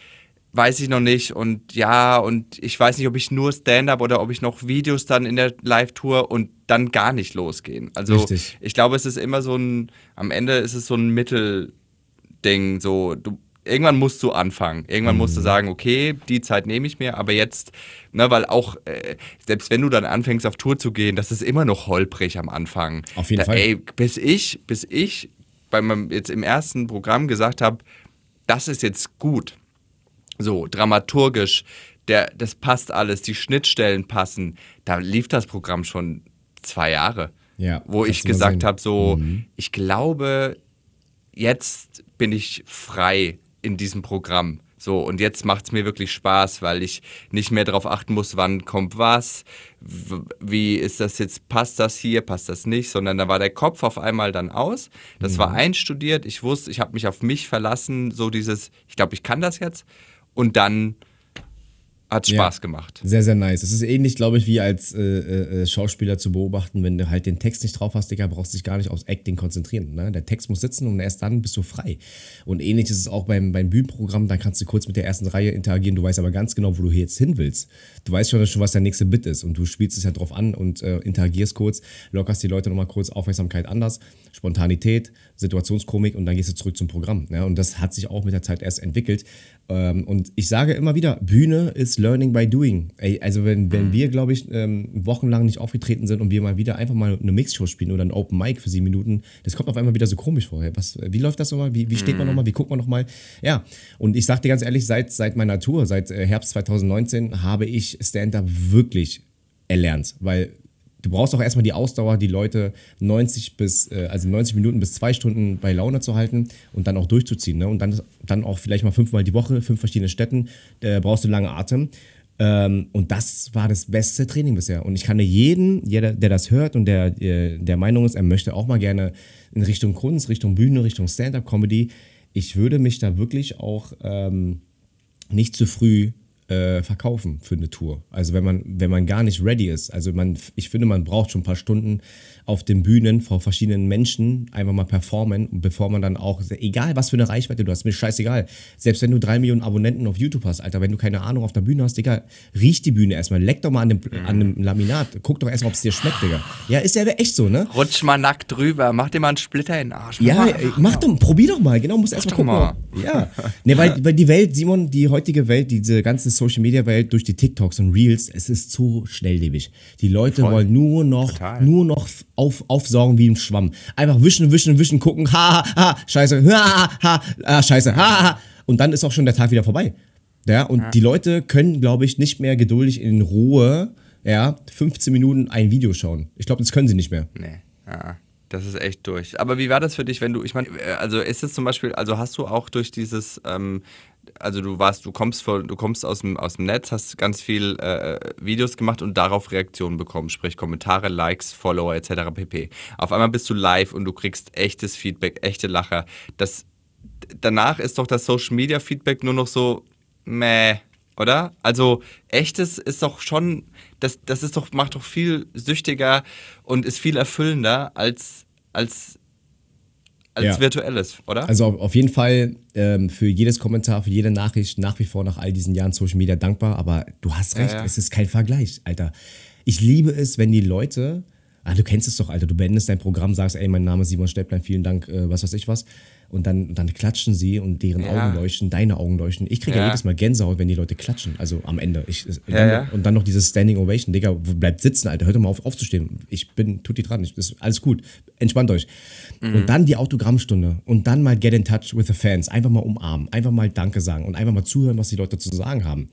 weiß ich noch nicht und ja, und ich weiß nicht, ob ich nur Stand-up oder ob ich noch Videos dann in der Live-Tour und dann gar nicht losgehen. Also Richtig. ich glaube, es ist immer so ein, am Ende ist es so ein Mittelding, so, du, irgendwann musst du anfangen. Irgendwann mhm. musst du mhm. sagen, okay, die Zeit nehme ich mir, aber jetzt, ne, weil auch, äh, selbst wenn du dann anfängst auf Tour zu gehen, das ist immer noch holprig am Anfang. Auf jeden da, Fall. Ey, bis ich, bis ich bei meinem, jetzt im ersten Programm gesagt habe, das ist jetzt gut so dramaturgisch, der, das passt alles, die Schnittstellen passen. Da lief das Programm schon zwei Jahre. Ja, wo ich gesagt habe, so, mhm. ich glaube, jetzt bin ich frei in diesem Programm. So, und jetzt macht es mir wirklich Spaß, weil ich nicht mehr darauf achten muss, wann kommt was, wie ist das jetzt, passt das hier, passt das nicht, sondern da war der Kopf auf einmal dann aus. Das mhm. war einstudiert, ich wusste, ich habe mich auf mich verlassen, so dieses, ich glaube, ich kann das jetzt und dann hat Spaß ja, gemacht. Sehr, sehr nice. Es ist ähnlich, glaube ich, wie als äh, äh, äh, Schauspieler zu beobachten, wenn du halt den Text nicht drauf hast, Digga, brauchst du dich gar nicht aufs Acting konzentrieren. Ne? Der Text muss sitzen und erst dann bist du frei. Und ähnlich ist es auch beim, beim Bühnenprogramm, da kannst du kurz mit der ersten Reihe interagieren, du weißt aber ganz genau, wo du jetzt hin willst. Du weißt schon, was der nächste Bit ist und du spielst es ja drauf an und äh, interagierst kurz, lockerst die Leute nochmal kurz, Aufmerksamkeit anders, Spontanität, Situationskomik und dann gehst du zurück zum Programm. Ja? Und das hat sich auch mit der Zeit erst entwickelt. Ähm, und ich sage immer wieder, Bühne ist learning by doing. Ey, also wenn, wenn wir, glaube ich, ähm, wochenlang nicht aufgetreten sind und wir mal wieder einfach mal eine Mixshow spielen oder ein Open Mic für sieben Minuten, das kommt auf einmal wieder so komisch vor. Was, wie läuft das nochmal? Wie, wie steht man nochmal? Wie guckt man nochmal? Ja, und ich sag dir ganz ehrlich, seit, seit meiner Tour, seit äh, Herbst 2019, habe ich Stand-Up wirklich erlernt, weil du brauchst auch erstmal die Ausdauer, die Leute 90 bis, äh, also 90 Minuten bis zwei Stunden bei Laune zu halten und dann auch durchzuziehen. Ne? Und dann, dann auch vielleicht mal fünfmal die Woche, fünf verschiedene Städten, äh, brauchst du lange Atem. Ähm, und das war das beste Training bisher. Und ich kann jeden, jeder, der das hört und der äh, der Meinung ist, er möchte auch mal gerne in Richtung Kunst, Richtung Bühne, Richtung Stand-up-Comedy, ich würde mich da wirklich auch ähm, nicht zu früh äh, verkaufen für eine Tour. Also wenn man, wenn man gar nicht ready ist. Also man, ich finde, man braucht schon ein paar Stunden auf den Bühnen vor verschiedenen Menschen einfach mal performen, bevor man dann auch, egal was für eine Reichweite du hast, mir scheißegal. Selbst wenn du drei Millionen Abonnenten auf YouTube hast, Alter, wenn du keine Ahnung auf der Bühne hast, Digga, riech die Bühne erstmal, leck doch mal an dem, Mhm. an dem Laminat, guck doch erstmal, ob es dir schmeckt, Digga. Ja, ist ja echt so, ne? Rutsch mal nackt drüber, mach dir mal einen Splitter in den Arsch. Ja, Mach ey, mach doch, probier doch mal, genau, musst erstmal gucken. mal. Ja. Ne, weil, weil die Welt, Simon, die heutige Welt, diese ganze Social Media Welt durch die TikToks und Reels, es ist zu schnelllebig. Die Leute Voll. wollen nur noch, Total. nur noch auf, aufsaugen wie ein Schwamm. Einfach wischen, wischen, wischen, gucken, ha, ha, ha, scheiße, ha, ha, ha, ah, scheiße, ha, ha. Und dann ist auch schon der Tag wieder vorbei. Ja, und die Leute können, glaube ich, nicht mehr geduldig in Ruhe, ja, 15 Minuten ein Video schauen. Ich glaube, das können sie nicht mehr. Nee, ja, das ist echt durch. Aber wie war das für dich, wenn du, ich meine, äh, also ist es zum Beispiel, also hast du auch durch dieses, ähm, also du warst, du kommst von, du kommst aus dem, aus dem Netz, hast ganz viel äh, Videos gemacht und darauf Reaktionen bekommen, sprich Kommentare, Likes, Follower etc. pp. Auf einmal bist du live und du kriegst echtes Feedback, echte Lacher. Das, danach ist doch das Social Media Feedback nur noch so, meh, oder? Also echtes ist doch schon, das, das ist doch, macht doch viel süchtiger und ist viel erfüllender als, als, als Ja. virtuelles, oder? Also auf, auf jeden Fall ähm, für jedes Kommentar, für jede Nachricht nach wie vor nach all diesen Jahren Social Media dankbar. Aber du hast recht, ja. es ist kein Vergleich, Alter. Ich liebe es, wenn die Leute, ah, du kennst es doch, Alter, du beendest dein Programm, sagst, ey, mein Name ist Simon Stäblein, vielen Dank, äh, was weiß ich was. Und dann, dann klatschen sie und deren Ja. Augen leuchten, deine Augen leuchten. Ich kriege ja. Ja. jedes Mal Gänsehaut, wenn die Leute klatschen. Also am Ende. Ich, und, Ja, und dann noch dieses Standing Ovation. Digga, bleibt sitzen, Alter. Hört doch mal auf, aufzustehen. Ich bin, tut die dran. Ich, ist alles gut. Entspannt euch. Mhm. Und dann die Autogrammstunde. Und dann mal get in touch with the fans. Einfach mal umarmen. Einfach mal Danke sagen. Und einfach mal zuhören, was die Leute zu sagen haben.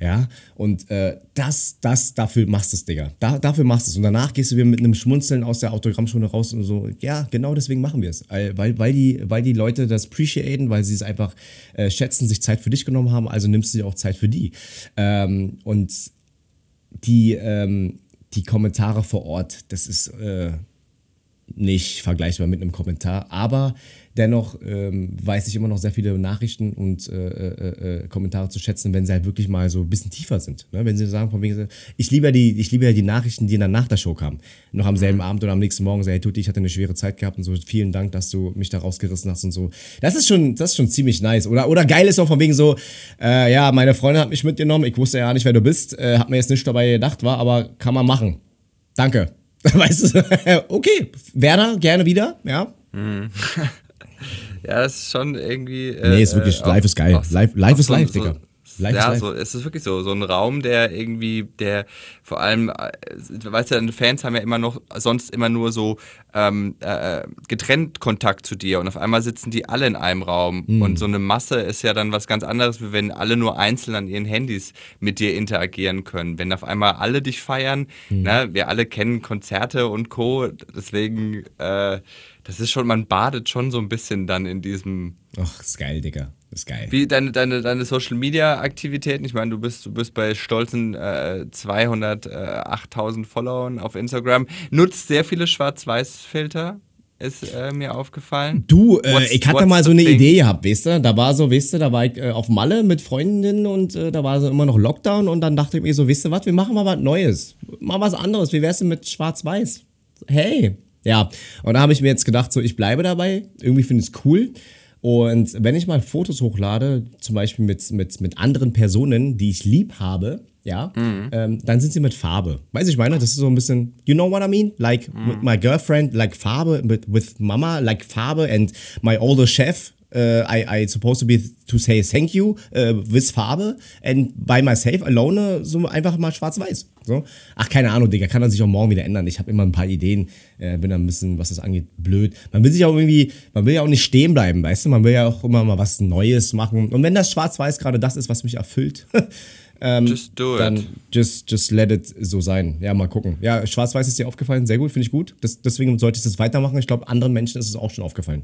Ja, und äh, das, das, dafür machst du es, Digga. Da, dafür machst du es. Und danach gehst du wieder mit einem Schmunzeln aus der Autogrammstunde raus und so, ja, genau deswegen machen wir es. Weil, weil, weil, die, weil die Leute das appreciaten, weil sie es einfach äh, schätzen, sich Zeit für dich genommen haben, also nimmst du dir auch Zeit für die. Ähm, und die, ähm, die Kommentare vor Ort, das ist äh, nicht vergleichbar mit einem Kommentar, aber dennoch ähm, weiß ich immer noch sehr viele Nachrichten und äh, äh, äh, Kommentare zu schätzen, wenn sie halt wirklich mal so ein bisschen tiefer sind. Ne? Wenn sie sagen, von wegen, so, ich liebe ja die, ich liebe ja die Nachrichten, die dann nach der Show kamen. Noch am selben Abend oder am nächsten Morgen, so, hey Tutti, ich hatte eine schwere Zeit gehabt und so, vielen Dank, dass du mich da rausgerissen hast und so. Das ist schon, das ist schon ziemlich nice. Oder, oder geil ist auch von wegen so, äh, ja, meine Freundin hat mich mitgenommen, ich wusste ja nicht, wer du bist, äh, hat mir jetzt nicht dabei gedacht, war, aber kann man machen. Danke. Weißt du, okay, Werner, gerne wieder, ja. Ja, das ist schon irgendwie. Äh, Nee, ist wirklich, äh, live ist geil. auch- Live- live ist so- live, so- Digga. Live ja, ist live. so, es ist wirklich so, so ein Raum, der irgendwie, der vor allem, äh, weißt du, Fans haben ja immer noch, sonst immer nur so ähm, äh, getrennt Kontakt zu dir und auf einmal sitzen die alle in einem Raum Mhm. und so eine Masse ist ja dann was ganz anderes, wie wenn alle nur einzeln an ihren Handys mit dir interagieren können. Wenn auf einmal alle dich feiern, Mhm. ne, wir alle kennen Konzerte und Co., deswegen, äh, das ist schon, man badet schon so ein bisschen dann in diesem Ach, ist geil, Digga. Ist geil. wie deine, deine, deine Social Media Aktivitäten? Ich meine, du bist, du bist bei stolzen äh, 208.000 Followern auf Instagram. Nutzt sehr viele Schwarz-Weiß-Filter, ist äh, mir aufgefallen. Du, äh, What's- ich hatte mal so eine thing? Idee gehabt, weißt du? Da war so, weißt du, da war ich äh, auf Malle mit Freundinnen und äh, da war so immer noch Lockdown und dann dachte ich mir so, weißt du was, wir machen mal was Neues. Mal was anderes. Wie wär's denn mit Schwarz-Weiß? Hey. Ja, und da habe ich mir jetzt gedacht, so, ich bleibe dabei. Irgendwie finde ich es cool. Und wenn ich mal Fotos hochlade, zum Beispiel mit, mit, mit anderen Personen, die ich lieb habe, ja, ähm, dann sind sie mit Farbe. Weiß ich meine, das ist so ein bisschen, you know what I mean? Like with my girlfriend, like Farbe, with, with Mama, like Farbe and my older chef, Uh, I, I supposed to be to say thank you uh, with Farbe and by myself alone so einfach mal schwarz-weiß. So. Ach, keine Ahnung, Digga, kann man sich auch morgen wieder ändern. Ich habe immer ein paar Ideen, äh, bin ein bisschen, was das angeht, blöd. Man will sich auch irgendwie, man will ja auch nicht stehen bleiben, weißt du? Man will ja auch immer mal was Neues machen. Und wenn das schwarz-weiß gerade das ist, was mich erfüllt, ähm, Just do it. dann just, just let it so sein. Ja, mal gucken. Ja, schwarz-weiß ist dir aufgefallen, sehr gut, finde ich gut. Das, deswegen sollte ich das weitermachen. Ich glaube, anderen Menschen ist es auch schon aufgefallen.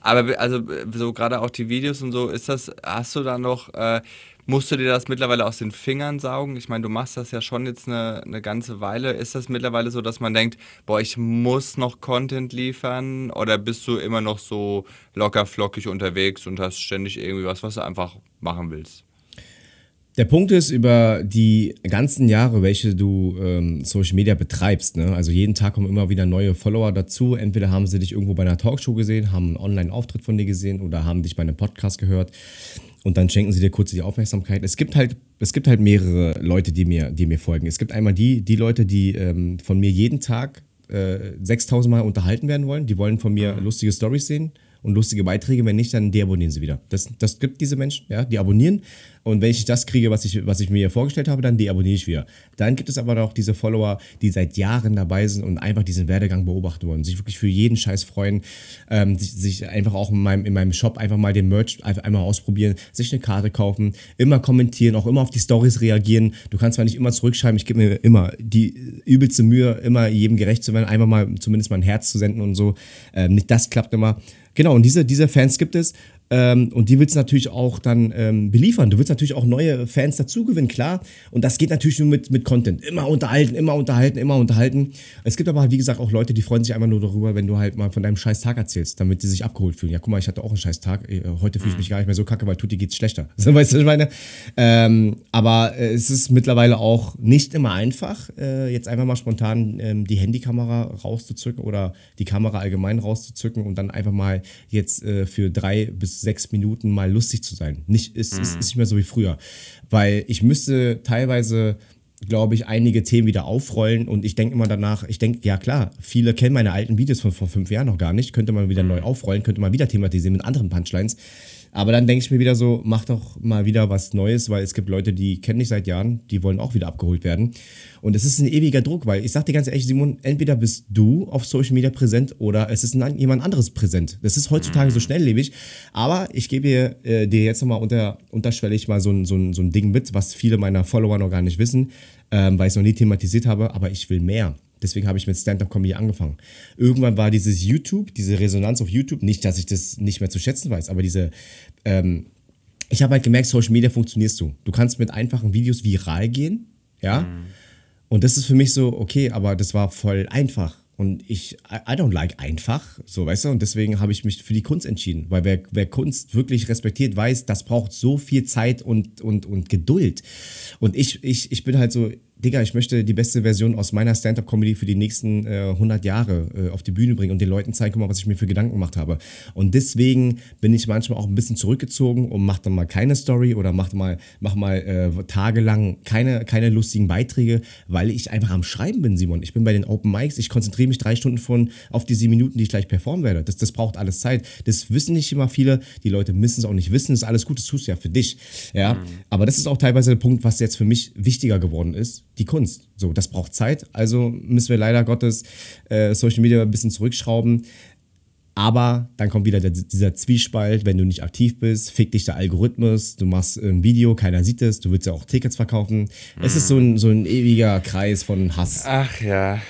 Aber also so gerade auch die Videos und so, ist das, hast du da noch, äh, musst du dir das mittlerweile aus den Fingern saugen? Ich meine, du machst das ja schon jetzt eine, eine ganze Weile. Ist das mittlerweile so, dass man denkt, boah, ich muss noch Content liefern? Oder bist du immer noch so locker flockig unterwegs und hast ständig irgendwie was, was du einfach machen willst? Der Punkt ist, über die ganzen Jahre, welche du ähm, Social Media betreibst, ne? also jeden Tag kommen immer wieder neue Follower dazu. Entweder haben sie dich irgendwo bei einer Talkshow gesehen, haben einen Online-Auftritt von dir gesehen oder haben dich bei einem Podcast gehört und dann schenken sie dir kurz die Aufmerksamkeit. Es gibt halt, es gibt halt mehrere Leute, die mir, die mir folgen. Es gibt einmal die, die Leute, die ähm, von mir jeden Tag äh, 6000 Mal unterhalten werden wollen. Die wollen von mir lustige Stories sehen und lustige Beiträge. Wenn nicht, dann deabonnieren sie wieder. Das, das gibt diese Menschen, ja, die abonnieren. Und wenn ich das kriege, was ich, was ich mir vorgestellt habe, dann deabonniere ich wieder. Dann gibt es aber noch diese Follower, die seit Jahren dabei sind und einfach diesen Werdegang beobachten wollen, sich wirklich für jeden Scheiß freuen, ähm, sich, sich einfach auch in meinem, in meinem Shop einfach mal den Merch einfach einmal ausprobieren, sich eine Karte kaufen, immer kommentieren, auch immer auf die Stories reagieren. Du kannst zwar nicht immer zurückschreiben, ich gebe mir immer die übelste Mühe, immer jedem gerecht zu werden, einfach mal zumindest mal ein Herz zu senden und so. Ähm, nicht das klappt immer. Genau, und diese, diese Fans gibt es. Ähm, und die willst du natürlich auch dann ähm, beliefern. Du willst natürlich auch neue Fans dazugewinnen, klar. Und das geht natürlich nur mit, mit Content. Immer unterhalten, immer unterhalten, immer unterhalten. Es gibt aber, halt, wie gesagt, auch Leute, die freuen sich einfach nur darüber, wenn du halt mal von deinem scheiß Tag erzählst, damit die sich abgeholt fühlen. Ja, guck mal, ich hatte auch einen scheiß Tag. Äh, Heute fühle ich mich gar nicht mehr so kacke, weil Tutti geht's schlechter. Weißt du, was ich meine? Ähm, aber äh, es ist mittlerweile auch nicht immer einfach, äh, jetzt einfach mal spontan ähm, die Handykamera rauszuzücken oder die Kamera allgemein rauszuzücken und dann einfach mal jetzt äh, für drei bis sechs Minuten mal lustig zu sein. Nicht, ist, ist, ist nicht mehr so wie früher. Weil ich müsste teilweise glaube ich, einige Themen wieder aufrollen und ich denke immer danach, ich denke, ja klar, viele kennen meine alten Videos von vor fünf Jahren noch gar nicht, könnte man wieder neu aufrollen, könnte man wieder thematisieren mit anderen Punchlines. Aber dann denke ich mir wieder so, mach doch mal wieder was Neues, weil es gibt Leute, die kennen dich seit Jahren, die wollen auch wieder abgeholt werden. Und es ist ein ewiger Druck, weil ich sag dir ganz ehrlich, Simon, entweder bist du auf Social Media präsent oder es ist ein, jemand anderes präsent. Das ist heutzutage so schnelllebig. Aber ich gebe dir, äh, dir jetzt nochmal unter, unterschwellig mal so ein, so, ein, so ein Ding mit, was viele meiner Follower noch gar nicht wissen, ähm, weil ich es noch nie thematisiert habe, aber ich will mehr. Deswegen habe ich mit Stand-Up-Comedy angefangen. Irgendwann war dieses YouTube, diese Resonanz auf YouTube, nicht, dass ich das nicht mehr zu schätzen weiß, aber diese, ähm, ich habe halt gemerkt, Social Media funktionierst du. Du kannst mit einfachen Videos viral gehen, ja. Und das ist für mich so, okay, aber das war voll einfach. Und ich, I, I don't like einfach, so weißt du, und deswegen habe ich mich für die Kunst entschieden. Weil wer, wer Kunst wirklich respektiert, weiß, das braucht so viel Zeit und, und, und Geduld. Und ich, ich, ich bin halt so, Digga, ich möchte die beste Version aus meiner Stand-Up-Comedy für die nächsten äh, 100 Jahre äh, auf die Bühne bringen und den Leuten zeigen, guck mal, was ich mir für Gedanken gemacht habe. Und deswegen bin ich manchmal auch ein bisschen zurückgezogen und mach dann mal keine Story oder mach mal, mach mal äh, tagelang keine, keine lustigen Beiträge, weil ich einfach am Schreiben bin, Simon. Ich bin bei den Open Mics, ich konzentriere mich drei Stunden von auf die sieben Minuten, die ich gleich performen werde. Das, das braucht alles Zeit. Das wissen nicht immer viele. Die Leute müssen es auch nicht wissen. Das ist alles gut, das tust du ja für dich. Ja, aber das ist auch teilweise der Punkt, was jetzt für mich wichtiger geworden ist die Kunst. So, das braucht Zeit. Also müssen wir leider Gottes äh, Social Media ein bisschen zurückschrauben. Aber dann kommt wieder der, dieser Zwiespalt, wenn du nicht aktiv bist, fick dich der Algorithmus, du machst ein Video, keiner sieht es, du willst ja auch Tickets verkaufen. Es ist so ein, so ein ewiger Kreis von Hass. Ach ja.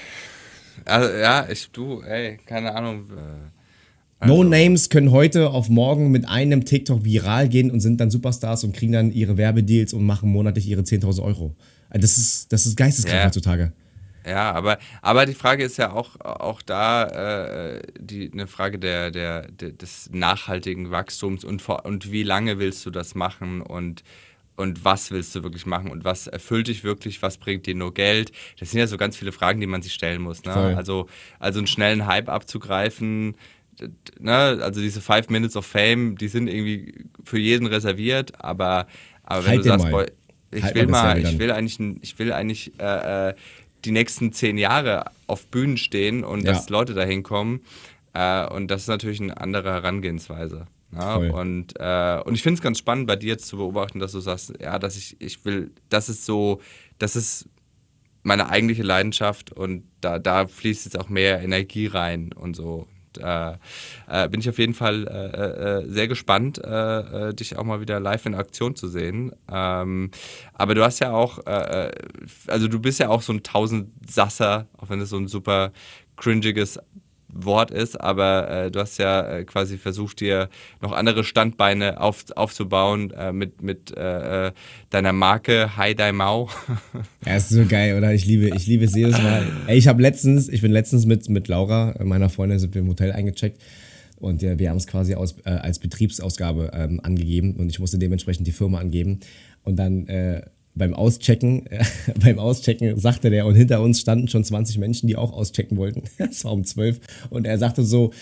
Also, ja, ich, du, ey, keine Ahnung. äh, No Names können heute auf morgen mit einem TikTok viral gehen und sind dann Superstars und kriegen dann ihre Werbedeals und machen monatlich ihre 10.000 Euro. Das ist, das ist geisteskrank Ja. heutzutage. Ja, aber, aber die Frage ist ja auch, auch da äh, die, eine Frage der, der, der, des nachhaltigen Wachstums und, und wie lange willst du das machen und, und was willst du wirklich machen und was erfüllt dich wirklich, was bringt dir nur Geld? Das sind ja so ganz viele Fragen, die man sich stellen muss. Ne? Voll. Also, also einen schnellen Hype abzugreifen, ne? also diese Five Minutes of Fame, die sind irgendwie für jeden reserviert, aber, aber wenn Halt du sagst, mal. Ich Halt will mal ich will eigentlich, ich will eigentlich äh, äh, die nächsten zehn Jahre auf Bühnen stehen und Ja. dass Leute da hinkommen. Äh, und das ist natürlich eine andere Herangehensweise. Ja, und, äh, und ich finde es ganz spannend bei dir jetzt zu beobachten, dass du sagst, ja, dass ich, ich will, das ist so, das ist meine eigentliche Leidenschaft und da, da fließt jetzt auch mehr Energie rein und so. Äh, äh, bin ich auf jeden Fall äh, äh sehr gespannt, äh, äh, dich auch mal wieder live in Aktion zu sehen. Ähm, aber du hast ja auch, also du bist ja auch so ein Tausendsasser, auch wenn es so ein super cringiges Wort ist, aber äh, du hast ja äh, quasi versucht, dir noch andere Standbeine auf, aufzubauen äh, mit, mit äh, äh, deiner Marke Hi Dai Mau. ja, ist so geil, oder? Ich liebe, ich liebe es jedes Mal. Ey, ich habe letztens, ich bin letztens mit, mit Laura, meiner Freundin, sind wir im Hotel eingecheckt und äh, wir haben es quasi aus, als Betriebsausgabe ähm, angegeben und ich musste dementsprechend die Firma angeben und dann beim Auschecken, beim Auschecken sagte der, und hinter uns standen schon 20 Menschen, die auch auschecken wollten. Es war um 12. Und er sagte so,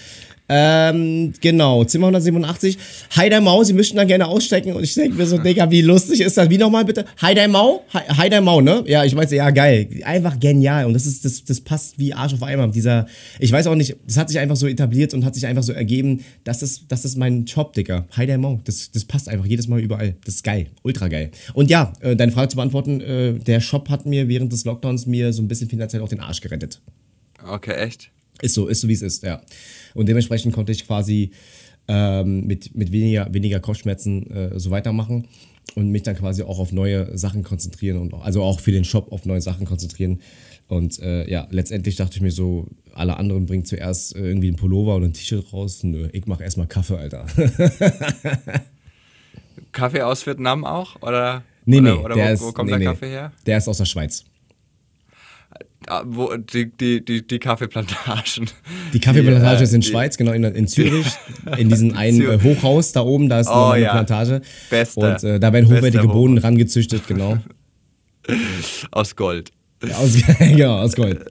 ähm, genau, Zimmer 187. Hi der Mau, Sie möchten da gerne ausstecken. Und ich denke mir so, Digga, wie lustig ist das? Wie nochmal bitte? Hi der Mau? Hi, der Mau, ne? Ja, ich meinte, ja, geil. Einfach genial. Und das ist, das, das passt wie Arsch auf Eimer. Dieser, ich weiß auch nicht, das hat sich einfach so etabliert und hat sich einfach so ergeben, das ist, das ist mein Job, Digga. Hi der Mau. Das, das passt einfach jedes Mal überall. Das ist geil. Ultra geil. Und ja, äh, deine Frage zu beantworten, äh, der Shop hat mir während des Lockdowns mir so ein bisschen finanziell auch den Arsch gerettet. Okay, echt? Ist so, ist so, wie es ist, ja. Und dementsprechend konnte ich quasi ähm, mit, mit weniger, weniger Kopfschmerzen äh, so weitermachen und mich dann quasi auch auf neue Sachen konzentrieren und auch, also auch für den Shop auf neue Sachen konzentrieren. Und äh, ja, letztendlich dachte ich mir so, alle anderen bringen zuerst äh, irgendwie ein Pullover und ein T-Shirt raus. Nö, ich mache erstmal Kaffee, Alter. Kaffee aus Vietnam auch? Oder, nee, nee, oder wo, ist, wo kommt nee, der nee. Kaffee her? Der ist aus der Schweiz. Ah, wo, die, die, die, die Kaffeeplantagen. Die Kaffeeplantage die, ist in die, Schweiz, genau, in, in Zürich, in diesem einen äh, Hochhaus da oben, da ist oh, eine ja. Plantage. Beste. Und äh, da werden hochwertige Bohnen rangezüchtet, genau. Aus Gold. Ja, aus, genau, aus Gold.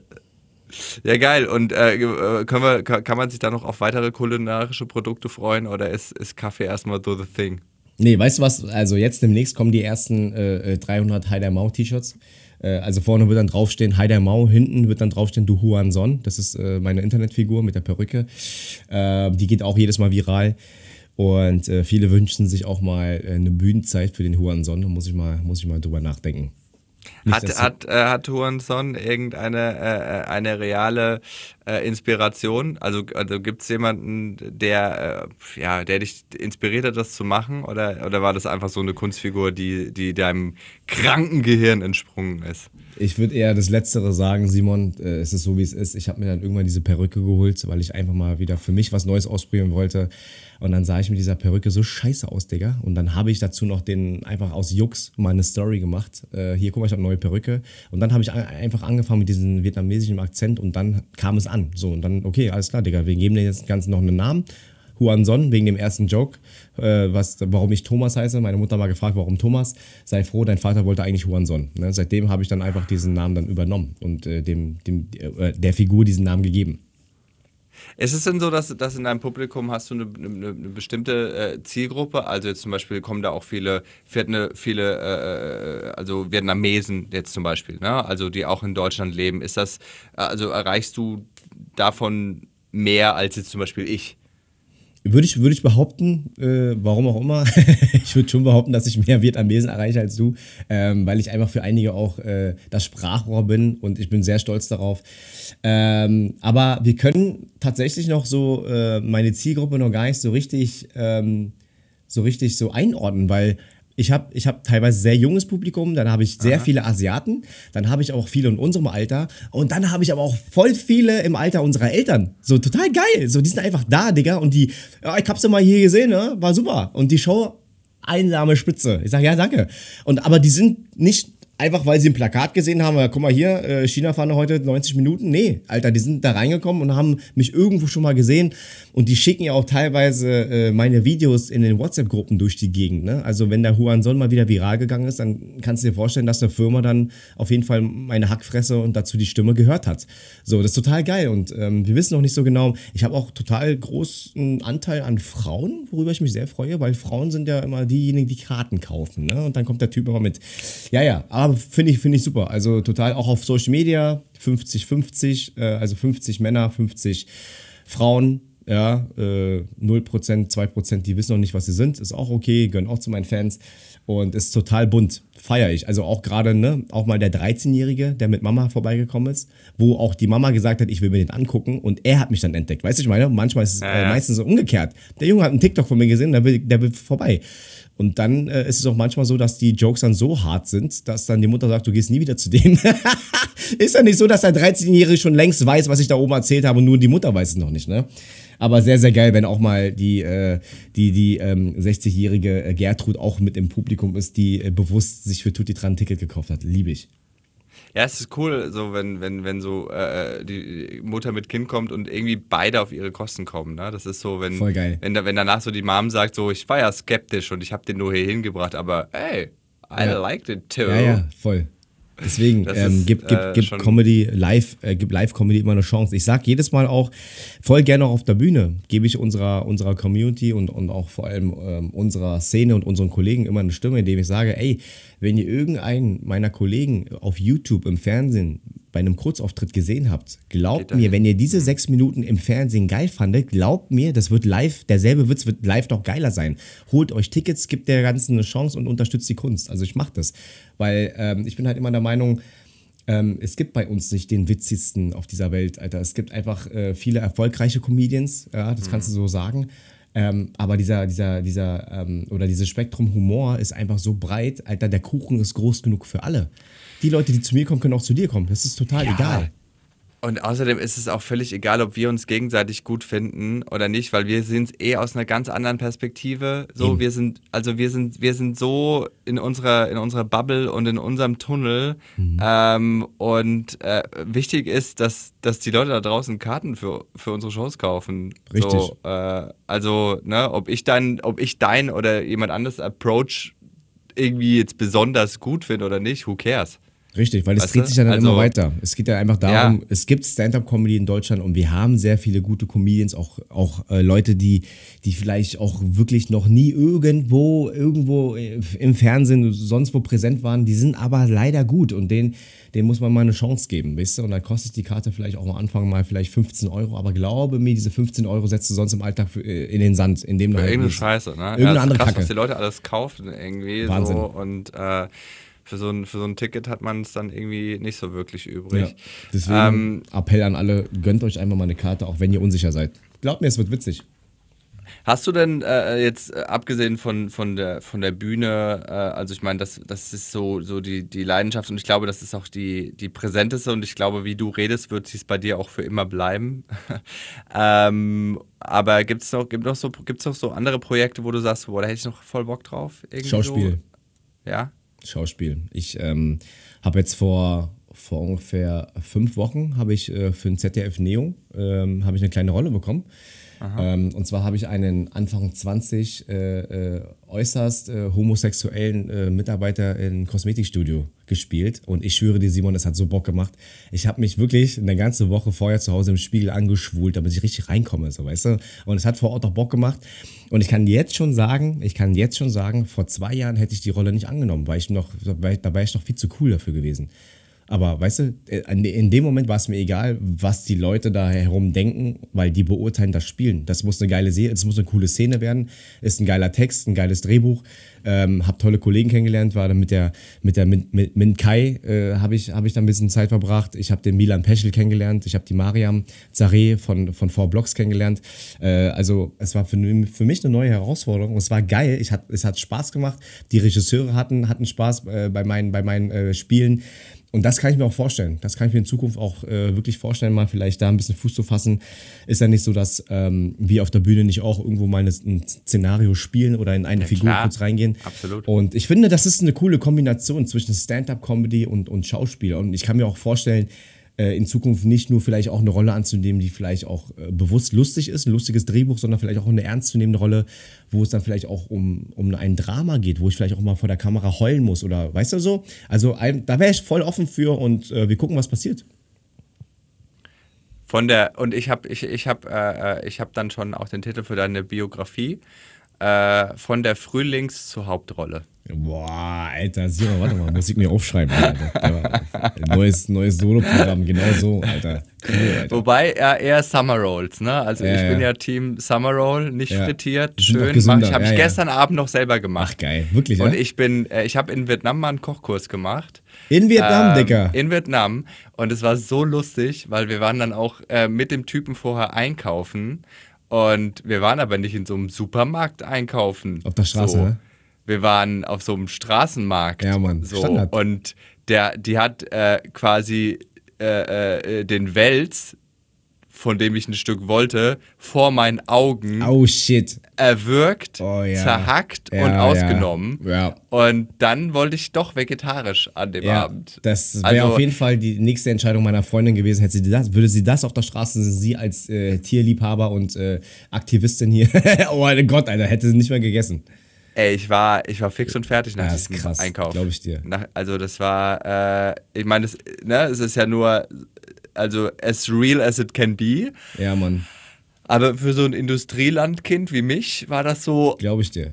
Ja, geil. Und äh, können wir, kann man sich da noch auf weitere kulinarische Produkte freuen oder ist, ist Kaffee erstmal so the thing? Nee, weißt du was? Also jetzt demnächst kommen die ersten äh, 300 Heider Mau T-Shirts. Äh, also vorne wird dann draufstehen Heider Mau, hinten wird dann draufstehen Du Huan Son. Das ist äh, meine Internetfigur mit der Perücke. Äh, die geht auch jedes Mal viral. Und viele wünschen sich auch mal eine Bühnenzeit für den Huan Son. Da muss ich mal, muss ich mal drüber nachdenken. Nicht, hat, hat, äh, hat Huanson irgendeine äh, eine reale äh, Inspiration? Also, also gibt es jemanden, der, äh, ja, der dich inspiriert hat, das zu machen? Oder, oder war das einfach so eine Kunstfigur, die, die deinem kranken Gehirn entsprungen ist? Ich würde eher das Letztere sagen, Simon. Äh, es ist so, wie es ist. Ich habe mir dann irgendwann diese Perücke geholt, weil ich einfach mal wieder für mich was Neues ausprobieren wollte. Und dann sah ich mit dieser Perücke so scheiße aus, Digga. Und dann habe ich dazu noch den einfach aus Jux mal eine Story gemacht. Äh, hier, guck mal, ich habe eine neue Perücke. Und dann habe ich einfach angefangen mit diesem vietnamesischen Akzent und dann kam es an. So, und dann, okay, alles klar, Digga, wir geben dir jetzt Ganzen noch einen Namen. Huan Son, wegen dem ersten Joke, äh, was, warum ich Thomas heiße. Meine Mutter mal gefragt, warum Thomas. Sei froh, dein Vater wollte eigentlich Huan Son. Ne? Seitdem habe ich dann einfach diesen Namen dann übernommen und äh, dem, dem, äh, der Figur diesen Namen gegeben. Ist es denn so, dass, dass in deinem Publikum hast du eine, eine, eine bestimmte äh, Zielgruppe? Also jetzt zum Beispiel kommen da auch viele, viele, viele äh, also Vietnamesen jetzt zum Beispiel, ne? also die auch in Deutschland leben. Ist das, also erreichst du davon mehr als jetzt zum Beispiel ich? Würde ich, würde ich behaupten, äh, warum auch immer, ich würde schon behaupten, dass ich mehr Vietnamesen erreiche als du, ähm, weil ich einfach für einige auch äh, das Sprachrohr bin und ich bin sehr stolz darauf. Ähm, aber wir können tatsächlich noch so äh, meine Zielgruppe noch gar nicht so richtig, ähm, so richtig so einordnen, weil ich habe ich hab teilweise sehr junges Publikum, dann habe ich sehr Aha. viele Asiaten, dann habe ich auch viele in unserem Alter und dann habe ich aber auch voll viele im Alter unserer Eltern. So total geil. So, die sind einfach da, Digga. Und die, ja, ich hab's ja mal hier gesehen, ne? War super. Und die Show, einsame Spitze. Ich sage, ja, danke. Und aber die sind nicht einfach weil sie ein Plakat gesehen haben, guck mal hier, äh, China fahren heute 90 Minuten. Nee, Alter, die sind da reingekommen und haben mich irgendwo schon mal gesehen. Und die schicken ja auch teilweise äh, meine Videos in den WhatsApp-Gruppen durch die Gegend. Ne? Also wenn der Huan Son mal wieder viral gegangen ist, dann kannst du dir vorstellen, dass eine Firma dann auf jeden Fall meine Hackfresse und dazu die Stimme gehört hat. So, das ist total geil. Und ähm, wir wissen noch nicht so genau. Ich habe auch total großen Anteil an Frauen, worüber ich mich sehr freue, weil Frauen sind ja immer diejenigen, die Karten kaufen. Ne? Und dann kommt der Typ immer mit, ja, ja, aber finde ich, find ich super. Also total auch auf Social Media 50-50, äh, also 50 Männer, 50 Frauen. Ja, äh, 0%, 2%, die wissen noch nicht, was sie sind. Ist auch okay, gehören auch zu meinen Fans. Und ist total bunt. Feier ich. Also auch gerade, ne, auch mal der 13-Jährige, der mit Mama vorbeigekommen ist, wo auch die Mama gesagt hat, ich will mir den angucken und er hat mich dann entdeckt. Weißt du, ich meine, manchmal ist es äh, meistens so umgekehrt. Der Junge hat einen TikTok von mir gesehen, der will, der will vorbei. Und dann äh, ist es auch manchmal so, dass die Jokes dann so hart sind, dass dann die Mutter sagt, du gehst nie wieder zu dem. ist ja nicht so, dass der 13-Jährige schon längst weiß, was ich da oben erzählt habe und nur die Mutter weiß es noch nicht, ne? Aber sehr, sehr geil, wenn auch mal die, äh, die, die ähm, 60-jährige äh, Gertrud auch mit im Publikum ist, die äh, bewusst sich für Tutti Tran ein Ticket gekauft hat. Liebe ich. Ja, es ist cool, so wenn, wenn, wenn so äh, die Mutter mit Kind kommt und irgendwie beide auf ihre Kosten kommen. Ne? Das ist so, wenn, wenn, da, wenn danach so die Mom sagt, so ich war ja skeptisch und ich habe den nur hier hingebracht, aber hey, I Ja. liked it too. Ja, ja, voll. Deswegen ähm, gibt, gibt, äh, gibt schon- Comedy live, äh, gibt Live-Comedy immer eine Chance. Ich sag jedes Mal auch, voll gerne auch auf der Bühne, gebe ich unserer, unserer Community und, und auch vor allem ähm, unserer Szene und unseren Kollegen immer eine Stimme, indem ich sage, ey, wenn ihr irgendeinen meiner Kollegen auf YouTube im Fernsehen bei einem Kurzauftritt gesehen habt, glaubt mir, wenn ihr diese sechs Minuten im Fernsehen geil fandet, glaubt mir, das wird live, derselbe Witz wird live noch geiler sein. Holt euch Tickets, gibt der Ganzen eine Chance und unterstützt die Kunst. Also ich mache das, weil ähm, ich bin halt immer der Meinung, ähm, es gibt bei uns nicht den witzigsten auf dieser Welt, Alter. Es gibt einfach äh, viele erfolgreiche Comedians, ja, das kannst du so sagen. Ähm, aber dieser, dieser, dieser, ähm, oder dieses Spektrum Humor ist einfach so breit, Alter, der Kuchen ist groß genug für alle. Die Leute, die zu mir kommen, können auch zu dir kommen. Das ist total egal. Und außerdem ist es auch völlig egal, ob wir uns gegenseitig gut finden oder nicht, weil wir sind eh aus einer ganz anderen Perspektive. So, wir sind, also wir sind, wir sind so in unserer, in unserer Bubble und in unserem Tunnel. Mhm. Ähm, und äh, wichtig ist, dass, dass die Leute da draußen Karten für, für unsere Shows kaufen. Richtig. So, äh, also, ne, ob ich dann, ob ich dein oder jemand anderes Approach irgendwie jetzt besonders gut finde oder nicht, who cares? Richtig, weil es Weißt dreht du? sich dann Also- immer weiter. Es geht ja einfach darum, Ja. es gibt Stand-up-Comedy in Deutschland und wir haben sehr viele gute Comedians, auch, auch äh, Leute, die, die vielleicht auch wirklich noch nie irgendwo, irgendwo äh, im Fernsehen, sonst wo präsent waren, die sind aber leider gut und denen, denen muss man mal eine Chance geben, weißt du? Und dann kostet die Karte vielleicht auch am Anfang mal vielleicht 15 Euro, aber glaube mir, diese 15 Euro setzt du sonst im Alltag für, äh, in den Sand, indem du halt Irgendeine Scheiße, ne? Irgendeine ja, andere krass, Kacke. was die Leute alles kaufen irgendwie Wahnsinn. so und äh, für so, ein, für so ein Ticket hat man es dann irgendwie nicht so wirklich übrig. Ja. Deswegen Ähm, Appell an alle, gönnt euch einfach mal eine Karte, auch wenn ihr unsicher seid. Glaubt mir, es wird witzig. Hast du denn äh, jetzt äh, abgesehen von, von, der, von der Bühne, äh, also ich meine, das, das ist so, so die, die Leidenschaft und ich glaube, das ist auch die, die präsenteste und ich glaube, wie du redest, wird es bei dir auch für immer bleiben. ähm, aber gibt es noch, gibt noch, so, gibt's noch so andere Projekte, wo du sagst, boah, da hätte ich noch voll Bock drauf? Schauspiel. So? Ja? Schauspiel. Ich ähm, habe jetzt vor, vor ungefähr fünf Wochen habe ich äh, für ein ZDF Neo ähm, habe ich eine kleine Rolle bekommen. Ähm, und zwar habe ich einen Anfang 20 äh, äh, äußerst äh, homosexuellen äh, Mitarbeiter im Kosmetikstudio gespielt. Und ich schwöre dir, Simon, das hat so Bock gemacht. Ich habe mich wirklich eine ganze Woche vorher zu Hause im Spiegel angeschwult, damit ich richtig reinkomme, so weißt du. Und es hat vor Ort auch Bock gemacht. Und ich kann jetzt schon sagen, ich kann jetzt schon sagen, vor zwei Jahren hätte ich die Rolle nicht angenommen, weil ich noch, weil, da war ich noch viel zu cool dafür gewesen. Aber weißt du, äh, in dem Moment war es mir egal, was die Leute da herum denken, weil die beurteilen das Spielen. Das muss eine geile Serie, das muss eine coole Szene werden, ist ein geiler Text, ein geiles Drehbuch. Ähm, hab tolle Kollegen kennengelernt, war dann mit der mit der mit, mit, mit Kai äh, habe ich habe ich dann ein bisschen Zeit verbracht. Ich habe den Milan Peschel kennengelernt, ich habe die Mariam Zareh von von Four Blocks kennengelernt. Äh, also es war für, für mich eine neue Herausforderung. Es war geil, ich hat, es hat Spaß gemacht. Die Regisseure hatten hatten Spaß äh, bei meinen bei meinen äh, Spielen. Und das kann ich mir auch vorstellen. Das kann ich mir in Zukunft auch äh, wirklich vorstellen, mal vielleicht da ein bisschen Fuß zu fassen. Ist ja nicht so, dass ähm, wir auf der Bühne nicht auch irgendwo mal ein Szenario spielen oder in eine Figur klar. kurz reingehen. Absolut. Und ich finde, das ist eine coole Kombination zwischen Stand-up-Comedy und, und Schauspiel. Und ich kann mir auch vorstellen, äh, in Zukunft nicht nur vielleicht auch eine Rolle anzunehmen, die vielleicht auch äh, bewusst lustig ist, ein lustiges Drehbuch, sondern vielleicht auch eine ernstzunehmende Rolle, wo es dann vielleicht auch um, um ein Drama geht, wo ich vielleicht auch mal vor der Kamera heulen muss oder weißt du so? Also ein, da wäre ich voll offen für und äh, wir gucken, was passiert. Von der, und ich habe ich, ich hab, äh, äh, ich hab dann schon auch den Titel für deine Biografie. Äh, von der Frühlings- zur Hauptrolle. Boah, Alter, Siro, warte mal, muss ich mir aufschreiben, Alter. neues neues Solo-Programm, genau so, Alter. Cool, Alter. Wobei er eher Summer Rolls, ne? Also Ja, ich bin ja. ja Team Summer Roll, nicht Ja. frittiert, schön. Mach ich habe ja, ich ja. gestern Abend noch selber gemacht. Ach geil, wirklich, Und ja? ich bin, äh, ich habe in Vietnam mal einen Kochkurs gemacht. In Vietnam, Ähm, Digga. In Vietnam. Und es war so lustig, weil wir waren dann auch äh, mit dem Typen vorher einkaufen. Und wir waren aber nicht in so einem Supermarkt einkaufen. Auf der Straße, so. ne? Wir waren auf so einem Straßenmarkt. Ja, Mann, So. Standard. Und der, die hat äh, quasi äh, äh, den Wels, von dem ich ein Stück wollte, vor meinen Augen Oh shit. erwürgt, Oh, ja. zerhackt Ja, und ausgenommen. Ja. Und dann wollte ich doch vegetarisch an dem Ja, Abend. das wäre Also- auf jeden Fall die nächste Entscheidung meiner Freundin gewesen. Hätte sie das, würde sie das auf der Straße, sie als äh, Tierliebhaber und äh, Aktivistin hier, oh mein Gott, Alter, hätte sie nicht mehr gegessen. Ey, ich war, ich war fix und fertig nach Ja, diesem krass, Einkauf. glaub ich dir. Nach, also das war, äh, ich meine, ne, es ist ja nur, also as real as it can be. Ja, Mann, Aber für so ein Industrielandkind wie mich war das so, glaube ich dir.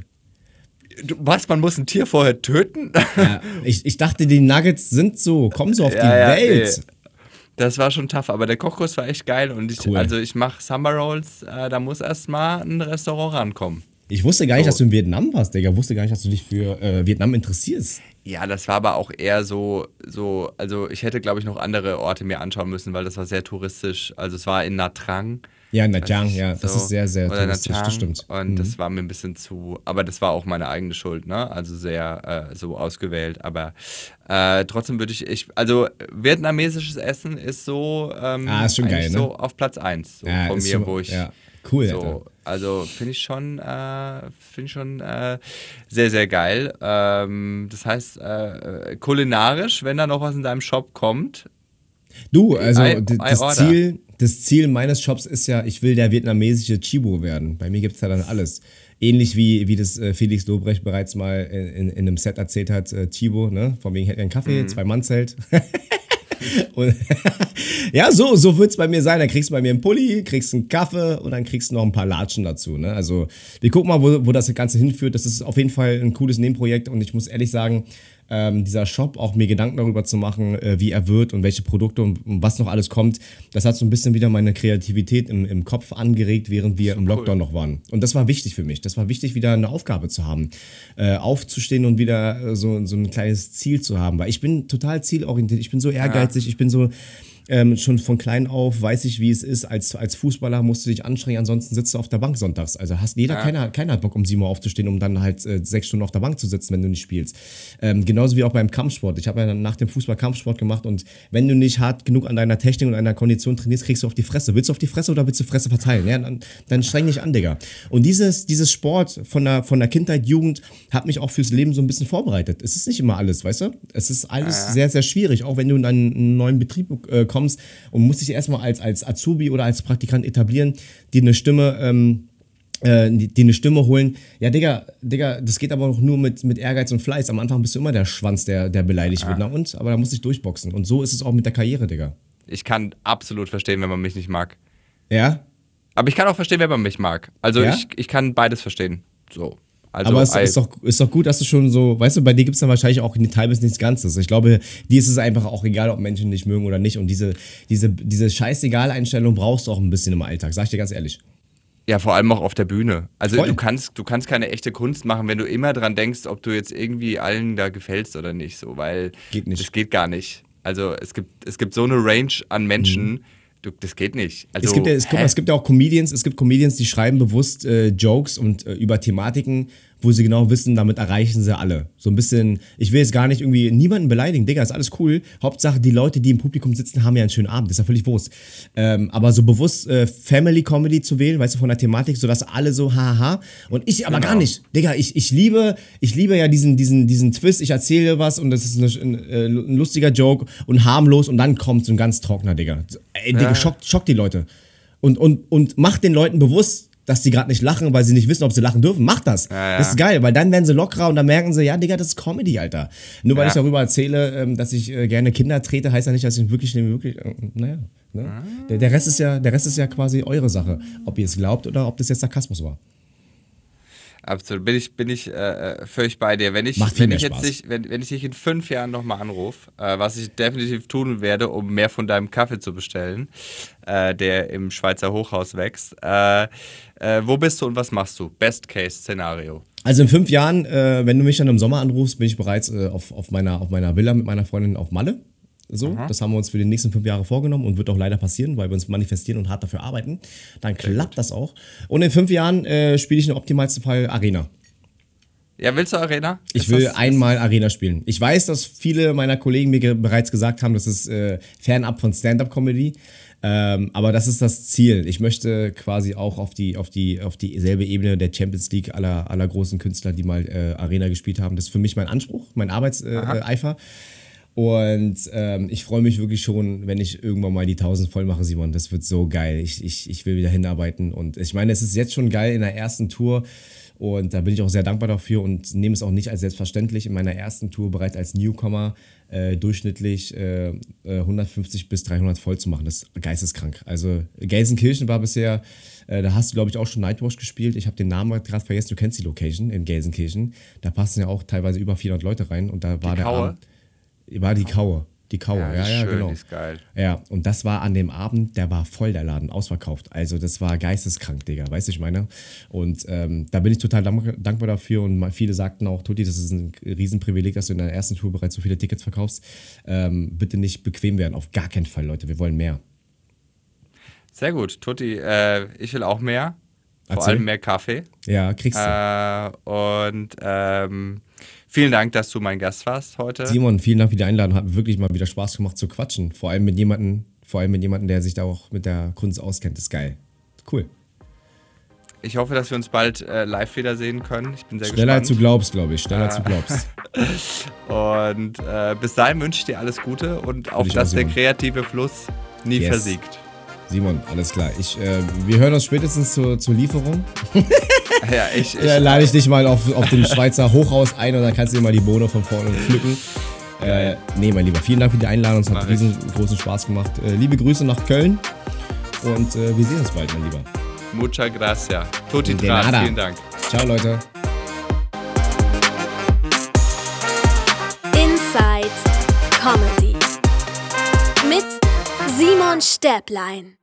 was, man muss ein Tier vorher töten? Ja, ich, ich dachte, die Nuggets sind so, kommen so auf die Ja, ja, Welt. nee. Das war schon tough, aber der Kochkurs war echt geil und ich, Cool. also ich mache Summer Rolls, äh, da muss erstmal ein Restaurant rankommen. Ich wusste gar nicht, So. dass du in Vietnam warst, Digga. Ich wusste gar nicht, dass du dich für äh, Vietnam interessierst. Ja, das war aber auch eher so, so also ich hätte, glaube ich, noch andere Orte mir anschauen müssen, weil das war sehr touristisch. Also es war in Nha Trang. Ja, in ich, ja, das so. ist sehr, sehr touristisch, das Trang. stimmt. Und Mhm. das war mir ein bisschen zu, aber das war auch meine eigene Schuld, ne? Also sehr äh, so ausgewählt. Aber äh, trotzdem würde ich, ich, also vietnamesisches Essen ist so, ähm, Ah, ist schon geil, ne? so auf Platz 1 so Ja, von mir, schon- wo ich ja, cool, so, also finde ich schon, äh, finde ich schon äh, sehr, sehr geil. Ähm, das heißt, äh, kulinarisch, wenn da noch was in deinem Shop kommt, Du, also I- I das, order. Ziel, das Ziel meines Shops ist ja, ich will der vietnamesische Chibo werden. Bei mir gibt es ja dann alles. Ähnlich wie, wie das äh, Felix Lobrecht bereits mal in, in, in einem Set erzählt hat, äh, Chibo, ne? Von wegen hätte einen Kaffee, Mhm. zwei Mann-Zelt. Und ja, so, so wird es bei mir sein. Dann kriegst du bei mir einen Pulli, kriegst einen Kaffee und dann kriegst du noch ein paar Latschen dazu. Ne? Also wir gucken mal, wo, wo das Ganze hinführt. Das ist auf jeden Fall ein cooles Nebenprojekt und ich muss ehrlich sagen, ähm, dieser Shop, auch mir Gedanken darüber zu machen, äh, wie er wird und welche Produkte und, und was noch alles kommt, das hat so ein bisschen wieder meine Kreativität im, im Kopf angeregt, während wir im Lockdown noch waren. Und das war wichtig für mich. Das war wichtig, wieder eine Aufgabe zu haben, äh, aufzustehen und wieder äh, so, so ein kleines Ziel zu haben. Weil ich bin total zielorientiert, ich bin so ehrgeizig, ich bin so. Ähm, schon von klein auf weiß ich, wie es ist. Als, als Fußballer musst du dich anstrengen, ansonsten sitzt du auf der Bank sonntags. Also hast jeder, keiner, keiner hat Bock, um 7 Uhr aufzustehen, um dann halt äh, sechs Stunden auf der Bank zu sitzen, wenn du nicht spielst. Ähm, genauso wie auch beim Kampfsport. Ich habe ja dann nach dem Fußball Kampfsport gemacht und wenn du nicht hart genug an deiner Technik und an deiner Kondition trainierst, kriegst du auf die Fresse. Willst du auf die Fresse oder willst du Fresse verteilen? Ja, dann, dann streng dich an, Digga. Und dieses, dieses Sport von der, von der Kindheit, Jugend hat mich auch fürs Leben so ein bisschen vorbereitet. Es ist nicht immer alles, weißt du? Es ist alles sehr, sehr schwierig, auch wenn du in einen neuen Betrieb äh, kommst und musst dich erstmal als, als Azubi oder als Praktikant etablieren, dir eine Stimme, ähm, äh, die, die eine Stimme holen. Ja, Digga, Digga, das geht aber auch nur mit, mit Ehrgeiz und Fleiß. Am Anfang bist du immer der Schwanz, der, der beleidigt wird. Na und? Aber da musst du dich durchboxen. Und so ist es auch mit der Karriere, Digga. ich kann absolut verstehen, wenn man mich nicht mag. Ja? Aber ich kann auch verstehen, wenn man mich mag. Also Ja? ich, ich kann beides verstehen. So. Also aber es ist doch, ist doch gut, dass du schon so, weißt du, bei dir gibt es dann wahrscheinlich auch teilweise nichts Ganzes. Ich glaube, dir ist es einfach auch egal, ob Menschen dich mögen oder nicht. Und diese, diese, diese scheißegal-Einstellung brauchst du auch ein bisschen im Alltag, sag ich dir ganz ehrlich. Ja, vor allem auch auf der Bühne. Also Voll. du kannst, du kannst keine echte Kunst machen, wenn du immer dran denkst, ob du jetzt irgendwie allen da gefällst oder nicht, so, weil Geht nicht. das geht gar nicht. Also es gibt, es gibt so eine Range an Menschen, du, das geht nicht. Also, es, gibt ja, es, guck mal, es gibt ja auch Comedians, es gibt Comedians, die schreiben bewusst äh, Jokes und äh, über Thematiken, wo sie genau wissen, damit erreichen sie alle. So ein bisschen, ich will jetzt gar nicht irgendwie niemanden beleidigen, Digga, ist alles cool. Hauptsache, die Leute, die im Publikum sitzen, haben ja einen schönen Abend, ist ja völlig Wurst. Ähm, aber so bewusst äh, Family Comedy zu wählen, weißt du, von der Thematik, sodass alle so haha und ich aber Genau. gar nicht. Digga, ich, ich liebe, ich liebe ja diesen, diesen, diesen Twist, ich erzähle was und das ist ein, äh, ein lustiger Joke und harmlos und dann kommt so ein ganz trockener, Digga. Ey, Digga, schockt, schockt die Leute. Und, und, und macht den Leuten bewusst, dass die gerade nicht lachen, weil sie nicht wissen, ob sie lachen dürfen. Macht das. ja. Das ist geil, weil dann werden sie lockerer und dann merken sie, ja, Digga, das ist Comedy, Alter. Nur weil Ja. ich darüber erzähle, ähm, dass ich äh, gerne Kinder trete, heißt ja nicht, dass ich wirklich, wirklich, äh, naja. Ne? Ah. Der, der, Rest ist ja, der Rest ist ja quasi eure Sache. Ob ihr es glaubt oder ob das jetzt Sarkasmus war. Absolut, bin ich, bin ich äh, völlig bei dir. Wenn ich, wenn ich jetzt nicht, wenn, wenn ich dich in fünf Jahren nochmal anrufe, äh, was ich definitiv tun werde, um mehr von deinem Kaffee zu bestellen, äh, der im Schweizer Hochhaus wächst. Äh, äh, wo bist du und was machst du? Best Case Szenario. Also in fünf Jahren, äh, wenn du mich dann im Sommer anrufst, bin ich bereits äh, auf, auf, meiner, auf meiner Villa mit meiner Freundin auf Malle. So, das haben wir uns für die nächsten fünf Jahre vorgenommen und wird auch leider passieren, weil wir uns manifestieren und hart dafür arbeiten. Dann klappt das auch. Und in fünf Jahren äh, spiele ich im optimalsten Fall Arena. Ja, willst du Arena? Ich Ist will das- einmal Arena spielen. Ich weiß, dass viele meiner Kollegen mir bereits gesagt haben, das ist äh, fernab von Stand-up-Comedy. Ähm, aber das ist das Ziel. Ich möchte quasi auch auf die auf die auf dieselbe Ebene der Champions League aller aller großen Künstler, die mal äh, Arena gespielt haben. Das ist für mich mein Anspruch, mein Arbeitseifer. Äh, Eifer. Und ähm, ich freue mich wirklich schon, wenn ich irgendwann mal die 1000 voll mache, Simon. Das wird so geil. Ich, ich, ich will wieder hinarbeiten. Und ich meine, es ist jetzt schon geil in der ersten Tour. Und da bin ich auch sehr dankbar dafür und nehme es auch nicht als selbstverständlich. In meiner ersten Tour bereits als Newcomer äh, durchschnittlich äh, äh, 150 bis 300 voll zu machen. Das ist geisteskrank. Also Gelsenkirchen war bisher, äh, da hast du glaube ich auch schon Nightwatch gespielt. Ich habe den Namen gerade vergessen. Du kennst die Location in Gelsenkirchen. Da passen ja auch teilweise über 400 Leute rein. Und da war der Kaue? Abend, war die Kaue. Die Kaue, ja, ja, ist schön, genau. Ist geil. Ja, und das war an dem Abend, der war voll, der Laden, ausverkauft. Also das war geisteskrank, Digga, weißt du, ich meine? Und ähm, da bin ich total dank dankbar dafür und viele sagten auch, Tutti, das ist ein Riesenprivileg, dass du in deiner ersten Tour bereits so viele Tickets verkaufst. Ähm, bitte nicht bequem werden, auf gar keinen Fall, Leute, wir wollen mehr. Sehr gut, Tutti. Äh, ich will auch mehr. Vor Erzähl. allem mehr Kaffee. Ja, kriegst du. Äh, und ähm, vielen Dank, dass du mein Gast warst heute. Simon, vielen Dank für die Einladung, hat wirklich mal wieder Spaß gemacht zu quatschen. Vor allem mit jemandem, vor allem mit jemandem, der sich da auch mit der Kunst auskennt, ist geil. Cool. Ich hoffe, dass wir uns bald äh, live wiedersehen können. Ich bin sehr Schneller als du gespannt. glaubst, glaube ich. Schneller als du Ah. glaubst. Und äh, bis dahin wünsche ich dir alles Gute und auf ich dass auch, der kreative Fluss nie Yes. versiegt. Simon, alles klar. Ich, äh, wir hören uns spätestens zur, zur Lieferung. Ja, ich, ich, Da lade ich dich mal auf, auf dem Schweizer Hochhaus ein und dann kannst du dir mal die Bohne von vorne pflücken. Äh, nee, mein Lieber, vielen Dank für die Einladung. Es hat riesengroßen Spaß gemacht. Äh, liebe Grüße nach Köln und äh, wir sehen uns bald, mein Lieber. Mucha gracia. Tutti nada. vielen Dank. Ciao, Leute. Inside Comedy. Mit Simon Stäblein.